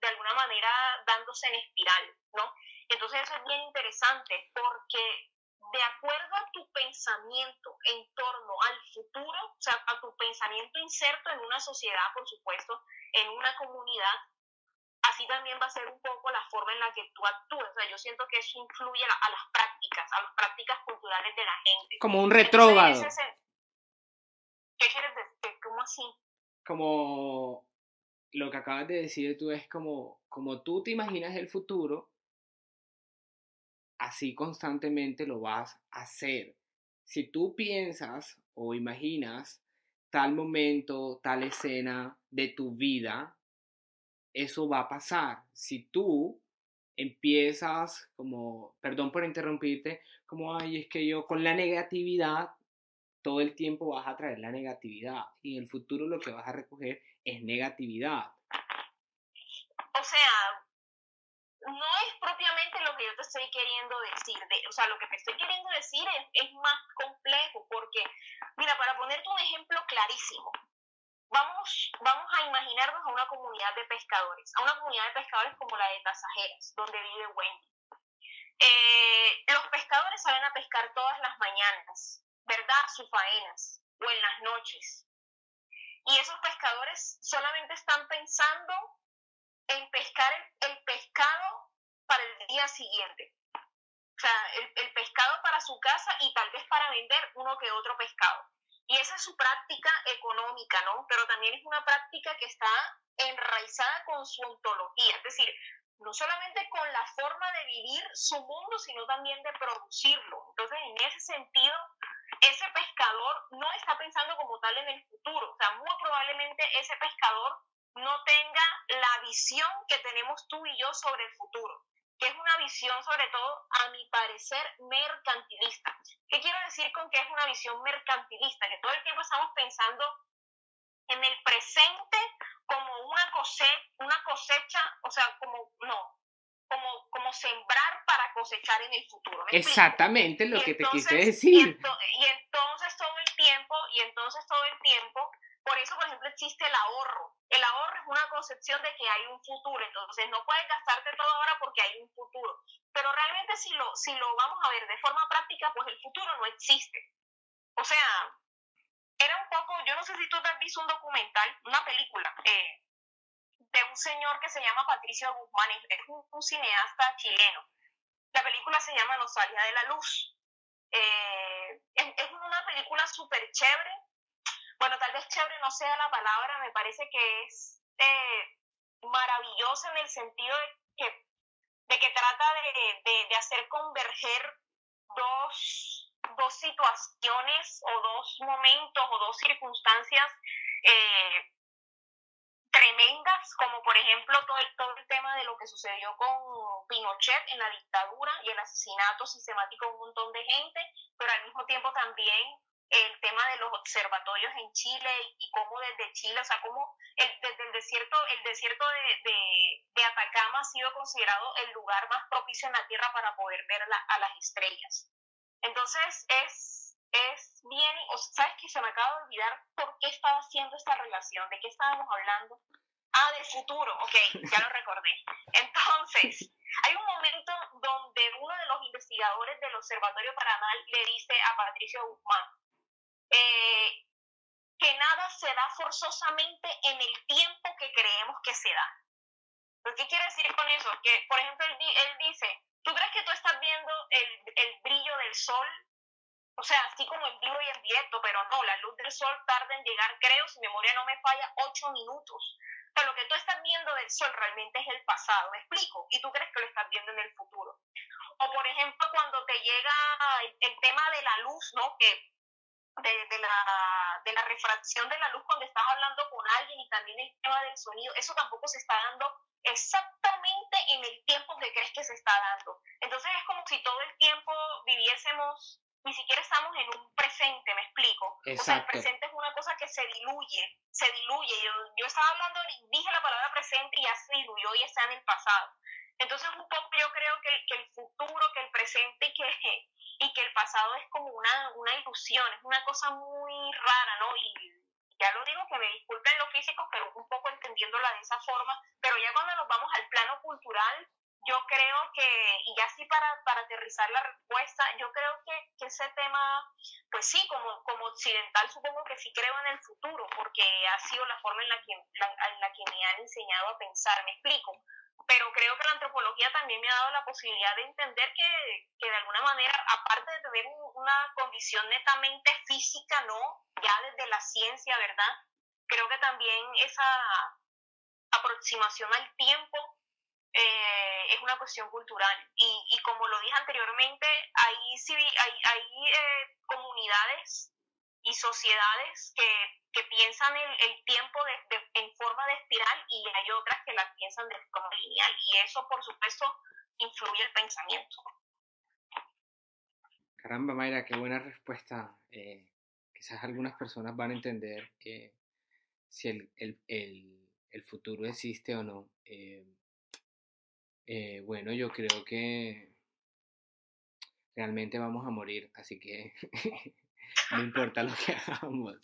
de alguna manera dándose en espiral, ¿no? Entonces eso es bien interesante porque de acuerdo a tu pensamiento en torno al futuro, o sea, a tu pensamiento inserto en una sociedad, por supuesto, en una comunidad, así también va a ser un poco la forma en la que tú actúas. O sea, yo siento que eso influye a, las prácticas, a las prácticas culturales de la gente. Como un retrógrado. ¿Qué quieres decir? ¿Cómo así? Como lo que acabas de decir tú es como, como tú te imaginas el futuro, así constantemente lo vas a hacer. Si tú piensas o imaginas tal momento, tal escena de tu vida, eso va a pasar. Si tú empiezas como, perdón por interrumpirte, como, ay, es que yo con la negatividad todo el tiempo vas a traer la negatividad y en el futuro lo que vas a recoger es negatividad. O sea, no es propiamente lo que yo te estoy queriendo decir. o sea, lo que te estoy queriendo decir es, es más complejo porque, mira, para ponerte un ejemplo clarísimo, vamos, vamos a imaginarnos a una comunidad de pescadores, a una comunidad de pescadores como la de Tasajeras, donde vive Wendy. Eh, los pescadores salen a pescar todas las mañanas, ¿verdad?, sus faenas o en las noches. Y esos pescadores solamente están pensando en pescar el, pescado para el día siguiente. O sea, el, el, pescado para su casa y tal vez para vender uno que otro pescado. Y esa es su práctica económica, ¿no? Pero también es una práctica que está enraizada con su ontología, es decir, no solamente con la forma de vivir su mundo, sino también de producirlo. Entonces, en ese sentido, ese pescador no está pensando como tal en el futuro. O sea, muy probablemente ese pescador no tenga la visión que tenemos tú y yo sobre el futuro, que es una visión sobre todo, a mi parecer, mercantilista. ¿Qué quiero decir con que es una visión mercantilista? Que todo el tiempo estamos pensando en el presente como una cosecha, una cosecha, o sea, como, no, como, como sembrar para cosechar en el futuro. Exactamente lo que te quise decir. Y, entonces todo el tiempo, y entonces todo el tiempo por eso, por ejemplo, existe el ahorro. El ahorro es una concepción de que hay un futuro, entonces no puedes gastarte todo ahora porque hay un futuro. Pero realmente si lo, si lo vamos a ver de forma práctica, pues el futuro no existe. O sea, era un poco, yo no sé si tú has visto un documental, una película, eh, de un señor que se llama Patricio Guzmán, es un, cineasta chileno. La película se llama Nos salía de la luz. Eh, es, es, una película súper chévere bueno, tal vez chévere no sea la palabra, me parece que es eh, maravillosa en el sentido de que, de que trata de, de hacer converger dos, dos situaciones o dos momentos o dos circunstancias eh, tremendas, como por ejemplo todo el, todo el tema de lo que sucedió con Pinochet en la dictadura y el asesinato sistemático de un montón de gente, pero al mismo tiempo también el tema de los observatorios en Chile y, cómo desde Chile, o sea, cómo desde el desierto, el desierto de, de, Atacama ha sido considerado el lugar más propicio en la Tierra para poder ver a las estrellas. Entonces es, es bien, o sabes que se me acaba de olvidar por qué estaba haciendo esta relación, de qué estábamos hablando. Ah, del futuro, ok, ya lo recordé. Entonces, hay un momento donde uno de los investigadores del Observatorio Paranal le dice a Patricio Guzmán eh, que nada se da forzosamente en el tiempo que creemos que se da. ¿Qué quiere decir con eso? Que, por ejemplo, él, dice, ¿Tú crees que tú estás viendo el, el brillo del sol? O sea, así como en vivo y en directo, pero no, la luz del sol tarda en llegar, creo, si mi memoria no me falla, ocho minutos. Pero lo que tú estás viendo del sol realmente es el pasado, ¿me explico? Y tú crees que lo estás viendo en el futuro. O por ejemplo, cuando te llega el, tema de la luz, ¿no? Que de, de, la, de la refracción de la luz cuando estás hablando con alguien y también el tema del sonido, eso tampoco se está dando exactamente en el tiempo que crees que se está dando. Entonces es como si todo el tiempo viviésemos, ni siquiera estamos en un presente, me explico. O sea, el presente es una cosa que se diluye, se diluye. Yo, yo estaba hablando, dije la palabra presente y ya se diluyó y está en el pasado. Entonces un poco yo creo que, que el futuro, que el presente y que, y que el pasado es como una, una ilusión, es una cosa muy rara, ¿no? Y ya lo digo que me disculpen los físicos, pero un poco entendiéndola de esa forma, pero ya cuando nos vamos al plano cultural, yo creo que, y ya sí para, para aterrizar la respuesta, yo creo que, que, ese tema, pues sí, como, como occidental supongo que sí creo en el futuro, porque ha sido la forma en la que, en la que me han enseñado a pensar, me explico creo que la antropología también me ha dado la posibilidad de entender que, que de alguna manera, aparte de tener una condición netamente física, ¿no? Ya desde la ciencia, ¿verdad? Creo que también esa aproximación al tiempo eh, es una cuestión cultural. Y, y, como lo dije anteriormente, hay, hay, hay eh, comunidades y sociedades que, que piensan el, el tiempo de, en forma de espiral y hay otras que la piensan de forma lineal y eso por supuesto influye el pensamiento. Caramba, Mayra, qué buena respuesta. Eh, quizás algunas personas van a entender que si el, el, el, el, futuro existe o no. Eh, eh, bueno, yo creo que realmente vamos a morir, así que no importa lo que hagamos.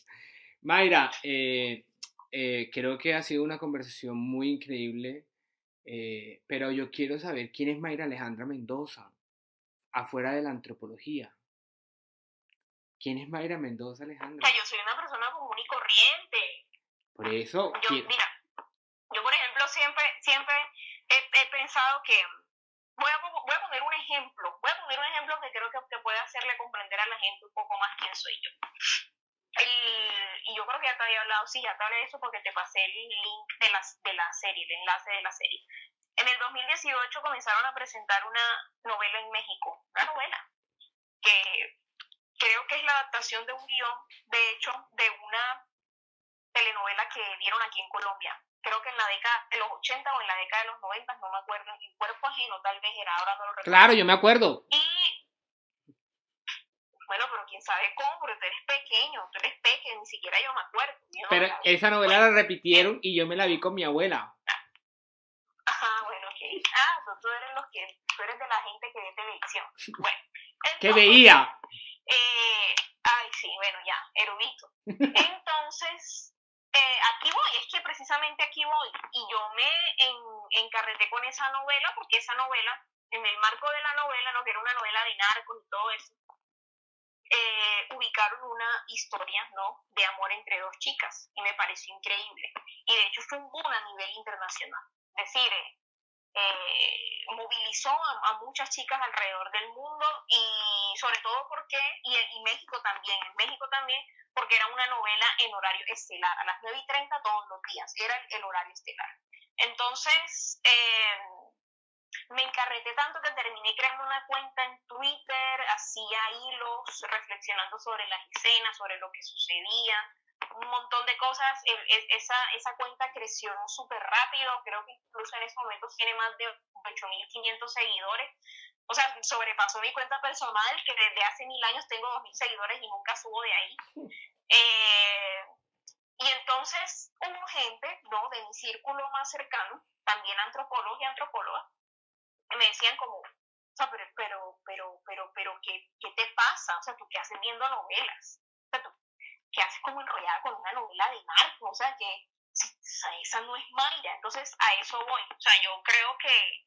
Mayra, eh, eh, creo que ha sido una conversación muy increíble, eh, pero yo quiero saber quién es Mayra Alejandra Mendoza, afuera de la antropología. ¿Quién es Mayra Mendoza Alejandra? yo soy una persona común y corriente. Por eso. Yo, mira, yo por ejemplo siempre, siempre he, pensado que voy a, voy a, poner un ejemplo, voy a poner un ejemplo que creo que, que puede hacerle comprender a la gente un poco más quién soy yo y yo creo que ya te había hablado, sí, ya te hablé de eso porque te pasé el link de la, de la serie, el enlace de la serie. En el 2018 comenzaron a presentar una novela en México, una novela, que creo que es la adaptación de un guion, de hecho, de una telenovela que dieron aquí en Colombia. Creo que en la década de los 80 o en la década de los 90, no me acuerdo, en Cuerpo Ajeno tal vez era, ahora no lo recuerdo. Claro, yo me acuerdo. Y bueno, pero quién sabe cómo, porque tú eres pequeño, tú eres pequeño, ni siquiera yo me acuerdo. pero esa novela la repitieron y yo me la vi con mi abuela. Ajá, bueno, ok. Ah, tú, eres los que, tú eres de la gente que ve televisión. Bueno. ¿Qué veía? Eh, ay, sí, bueno, ya, erudito. Entonces, eh, aquí voy, es que precisamente aquí voy. Y yo me en, encarreté con esa novela, porque esa novela, en el marco de la novela, no que era una novela de narcos y todo eso, eh, ubicaron una historia ¿no? de amor entre dos chicas y me pareció increíble. Y de hecho fue un boom a nivel internacional. Es decir, eh, movilizó a, muchas chicas alrededor del mundo y sobre todo porque, y, y México también, en México también, porque era una novela en horario estelar, a las 9 y 30 todos los días, era el, horario estelar. Entonces, eh, me encarreté tanto que terminé creando una cuenta en Twitter, hacía hilos reflexionando sobre las escenas, sobre lo que sucedía, un montón de cosas. esa, esa cuenta creció súper rápido, creo que incluso en ese momento tiene más de 8.500 seguidores. O sea, sobrepasó mi cuenta personal, que desde hace mil años tengo 2.000 seguidores y nunca subo de ahí. Eh, y entonces hubo gente, ¿no? De mi círculo más cercano, también antropólogos y antropólogas, que me decían como, o sea, pero, pero, pero, pero, pero, ¿qué, ¿qué te pasa? O sea, ¿tú qué haces viendo novelas? O sea, ¿tú qué haces como enrollada con una novela de narco? O sea, que esa no es Mayra. Entonces, a eso voy. O sea, yo creo que,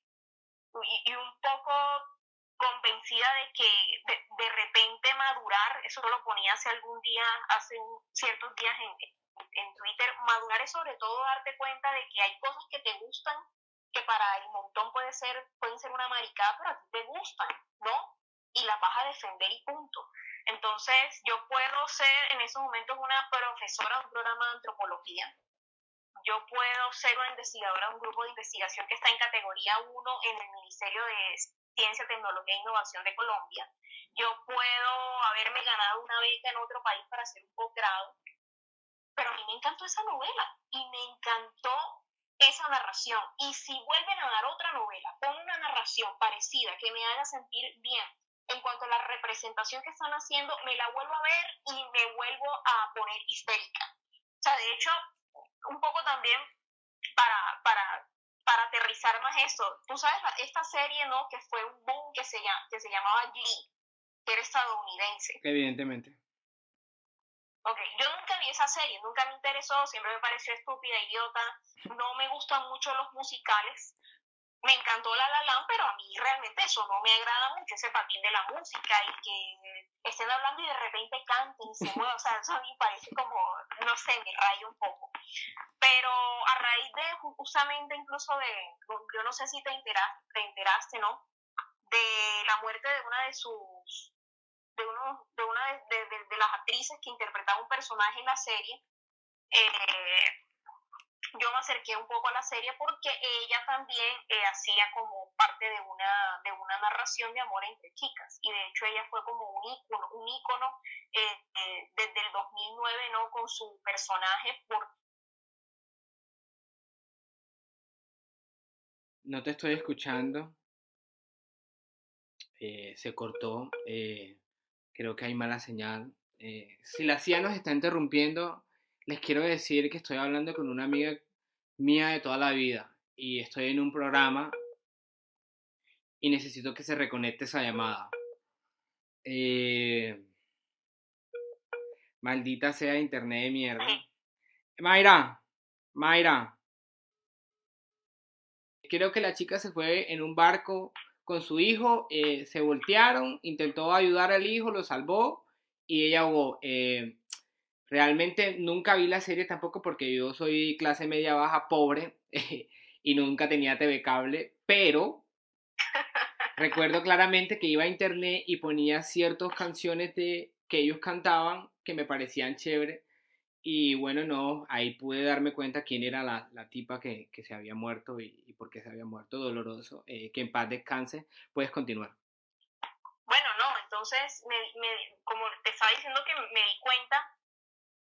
y, un poco convencida de que de, repente madurar, eso lo ponía hace algún día, hace ciertos días en, en Twitter, madurar es sobre todo darte cuenta de que hay cosas que te gustan, que para el montón puede ser, pueden ser una maricada, pero a ti te gustan, ¿no? Y las vas a defender y punto. Entonces, yo puedo ser en esos momentos una profesora de un programa de antropología. Yo puedo ser una investigadora de un grupo de investigación que está en categoría 1 en el Ministerio de Ciencia, Tecnología e Innovación de Colombia. Yo puedo haberme ganado una beca en otro país para hacer un posgrado, pero a mí me encantó esa novela y me encantó esa narración. Y si vuelven a dar otra novela con una narración parecida que me haga sentir bien en cuanto a la representación que están haciendo, me la vuelvo a ver y me vuelvo a poner histérica. O sea, de hecho, un poco también para, para para aterrizar más eso, tú sabes, esta serie, ¿no? Que fue un boom que se, que se llamaba Glee, que era estadounidense. Evidentemente. Ok, yo nunca vi esa serie, nunca me interesó, siempre me pareció estúpida, idiota, no me gustan mucho los musicales, me encantó La La Land, pero a mí realmente eso no me agrada mucho, ese patín de la música y que estén hablando y de repente canten y se muevan, o sea, eso a mí parece como, no sé, me rayo un poco. Pero a raíz de justamente incluso de, yo no sé si te enteraste, te enteraste ¿no? De la muerte de una de sus, de, uno, de una de, de las actrices que interpretaba un personaje en la serie, eh, yo me acerqué un poco a la serie porque ella también eh, hacía como parte de una, de una narración de amor entre chicas y de hecho ella fue como un ícono, un ícono eh, eh, desde el 2009 ¿no? con su personaje por... No te estoy escuchando. se cortó. creo que hay mala señal. si la CIA nos está interrumpiendo, les quiero decir que estoy hablando con una amiga mía de toda la vida y estoy en un programa y necesito que se reconecte esa llamada. Eh, maldita sea internet de mierda. Mayra, Mayra. Creo que la chica se fue en un barco con su hijo, eh, se voltearon, intentó ayudar al hijo, lo salvó y ella ahogó. Eh, Realmente nunca vi la serie tampoco porque yo soy clase media baja pobre y nunca tenía TV cable, pero recuerdo claramente que iba a internet y ponía ciertas canciones de, que ellos cantaban que me parecían chévere y bueno, no, ahí pude darme cuenta quién era la, la tipa que, que, se había muerto y, por qué se había muerto, doloroso, eh, que en paz descanse, puedes continuar. Bueno, no, entonces, me, como te estaba diciendo que me di cuenta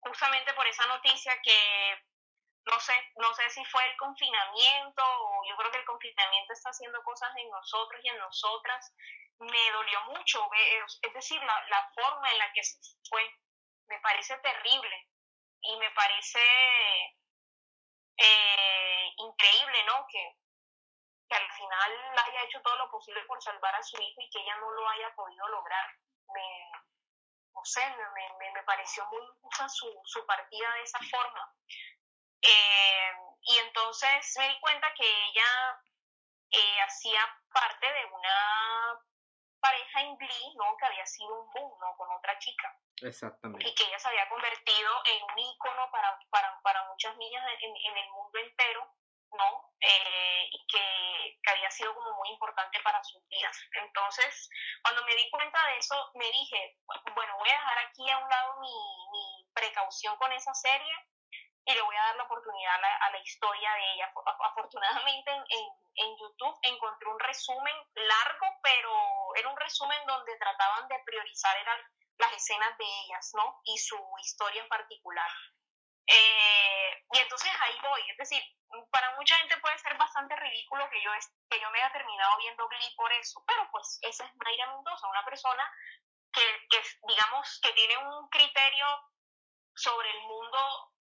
justamente por esa noticia que no sé, no sé si fue el confinamiento o yo creo que el confinamiento está haciendo cosas en nosotros y en nosotras. Me dolió mucho, es decir, la, la forma en la que se fue me parece terrible y me parece eh, increíble, ¿no? Que, que al final haya hecho todo lo posible por salvar a su hijo y que ella no lo haya podido lograr. Me, no sé, me, me, pareció muy injusta su, su partida de esa forma. Eh, y entonces me di cuenta que ella eh, hacía parte de una pareja en Glee, ¿no? Que había sido un boom, ¿no? Con otra chica. Exactamente. Y que ella se había convertido en un ícono para, para, para muchas niñas en, en, el mundo entero, ¿no? Eh, y que, que, había sido como muy importante para sus vidas. Entonces, cuando me di cuenta de eso, me dije, bueno, voy a dejar aquí a un lado mi, mi precaución con esa serie y le voy a dar la oportunidad a la, historia de ella. Afortunadamente en, en, YouTube encontré un resumen largo, pero era un resumen donde trataban de priorizar eran las escenas de ellas, ¿no? Y su historia en particular. Eh, y entonces ahí voy, es decir, para mucha gente puede ser bastante ridículo que yo, que yo me haya terminado viendo Glee por eso, pero pues esa es Mayra Mendoza, una persona que, que digamos, que tiene un criterio sobre el mundo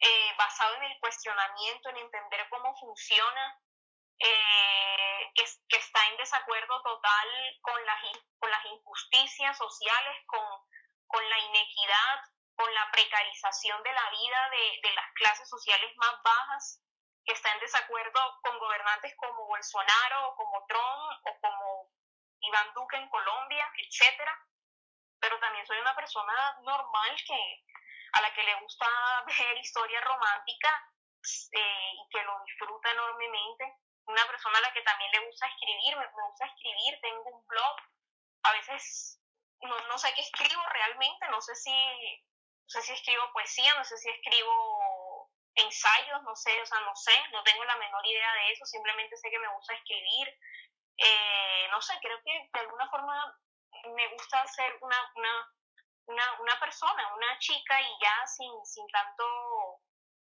eh, basado en el cuestionamiento, en entender cómo funciona, eh, que, que, está en desacuerdo total con las, con las injusticias sociales, con, con la inequidad, con la precarización de la vida de, de las clases sociales más bajas, que está en desacuerdo con gobernantes como Bolsonaro, o como Trump, o como Iván Duque en Colombia, etcétera. Pero también soy una persona normal que, a la que le gusta ver historia romántica eh, y que lo disfruta enormemente. Una persona a la que también le gusta escribir, me, gusta escribir, tengo un blog, a veces no, no, sé qué escribo realmente, no sé si, no sé si escribo poesía, no sé si escribo ensayos, no sé, o sea, no sé, no tengo la menor idea de eso, simplemente sé que me gusta escribir. Eh, no sé, creo que de alguna forma me gusta hacer una, una una, una persona, una chica y ya sin, sin tanto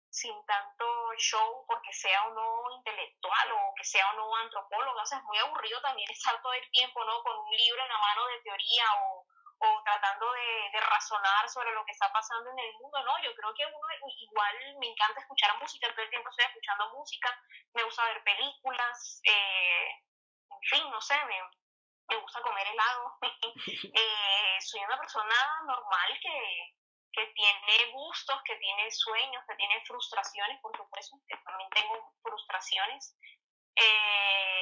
sin tanto show porque sea o no intelectual o que sea o no antropólogo, o sea, es muy aburrido también estar todo el tiempo, ¿no? Con un libro en la mano de teoría o, o tratando de, de, razonar sobre lo que está pasando en el mundo, ¿no? Yo creo que uno igual me encanta escuchar música, todo el tiempo estoy escuchando música, me gusta ver películas, eh, en fin, no sé, me, me gusta comer helado. eh, soy una persona normal que, que tiene gustos, que tiene sueños, que tiene frustraciones, por supuesto, que también tengo frustraciones. Eh,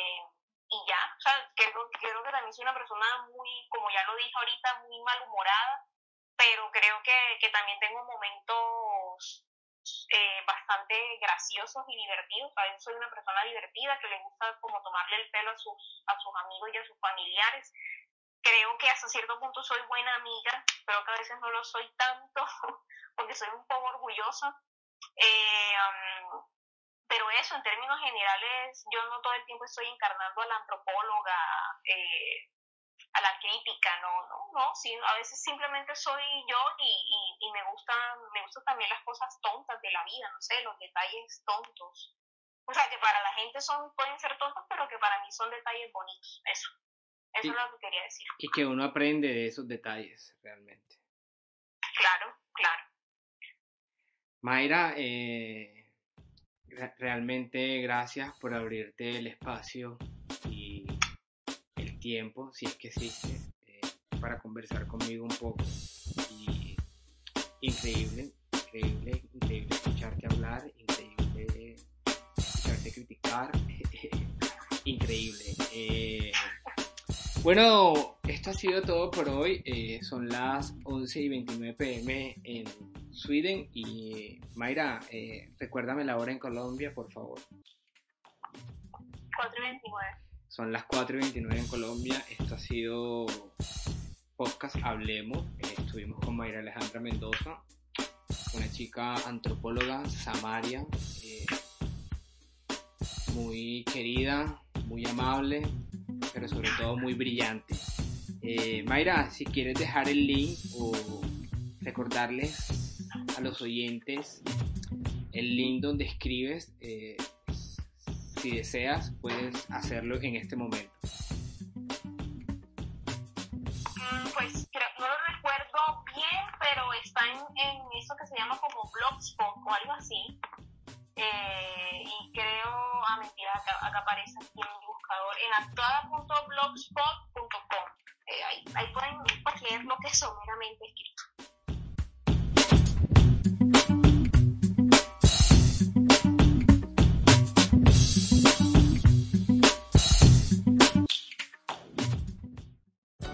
y ya, o sea, creo, creo que también soy una persona muy, como ya lo dije ahorita, muy malhumorada, pero creo que, que también tengo momentos eh, bastante graciosos y divertidos. A soy una persona divertida que le gusta como tomarle el pelo a sus, a sus amigos y a sus familiares. Creo que hasta cierto punto soy buena amiga, pero que a veces no lo soy tanto porque soy un poco orgullosa. Eh, pero eso, en términos generales, yo no todo el tiempo estoy encarnando a la antropóloga, eh, a la crítica, no, no, no, sí, a veces simplemente soy yo y, y, me gustan, me gustan también las cosas tontas de la vida, no sé, los detalles tontos. O sea, que para la gente son, pueden ser tontos, pero que para mí son detalles bonitos, eso. Eso es lo que quería decir. Y que uno aprende de esos detalles, realmente. Claro, claro. Mayra, eh, realmente gracias por abrirte el espacio tiempo, si es que existe, eh, para conversar conmigo un poco. Y increíble, increíble, increíble escucharte hablar, increíble escucharte criticar, increíble. Eh, bueno, esto ha sido todo por hoy. Eh, son las 11 y 29 pm en Sweden. Y Mayra, recuérdame la hora en Colombia, por favor. 4 y 29. Son las 4 y 29 en Colombia. Esto ha sido podcast Hablemos. Eh, estuvimos con Mayra Alejandra Mendoza, una chica antropóloga, Samaria, eh, muy querida, muy amable, pero sobre todo muy brillante. Eh, Mayra, si quieres dejar el link o recordarles a los oyentes el link donde escribes, si deseas, puedes hacerlo en este momento. Pues no lo recuerdo bien, pero está en, eso que se llama como Blogspot o algo así. Eh, y creo, ah, mentira, acá, aparece aquí en el buscador, en actuada.blogspot.com. ahí, ahí, pueden leer lo que es someramente escrito.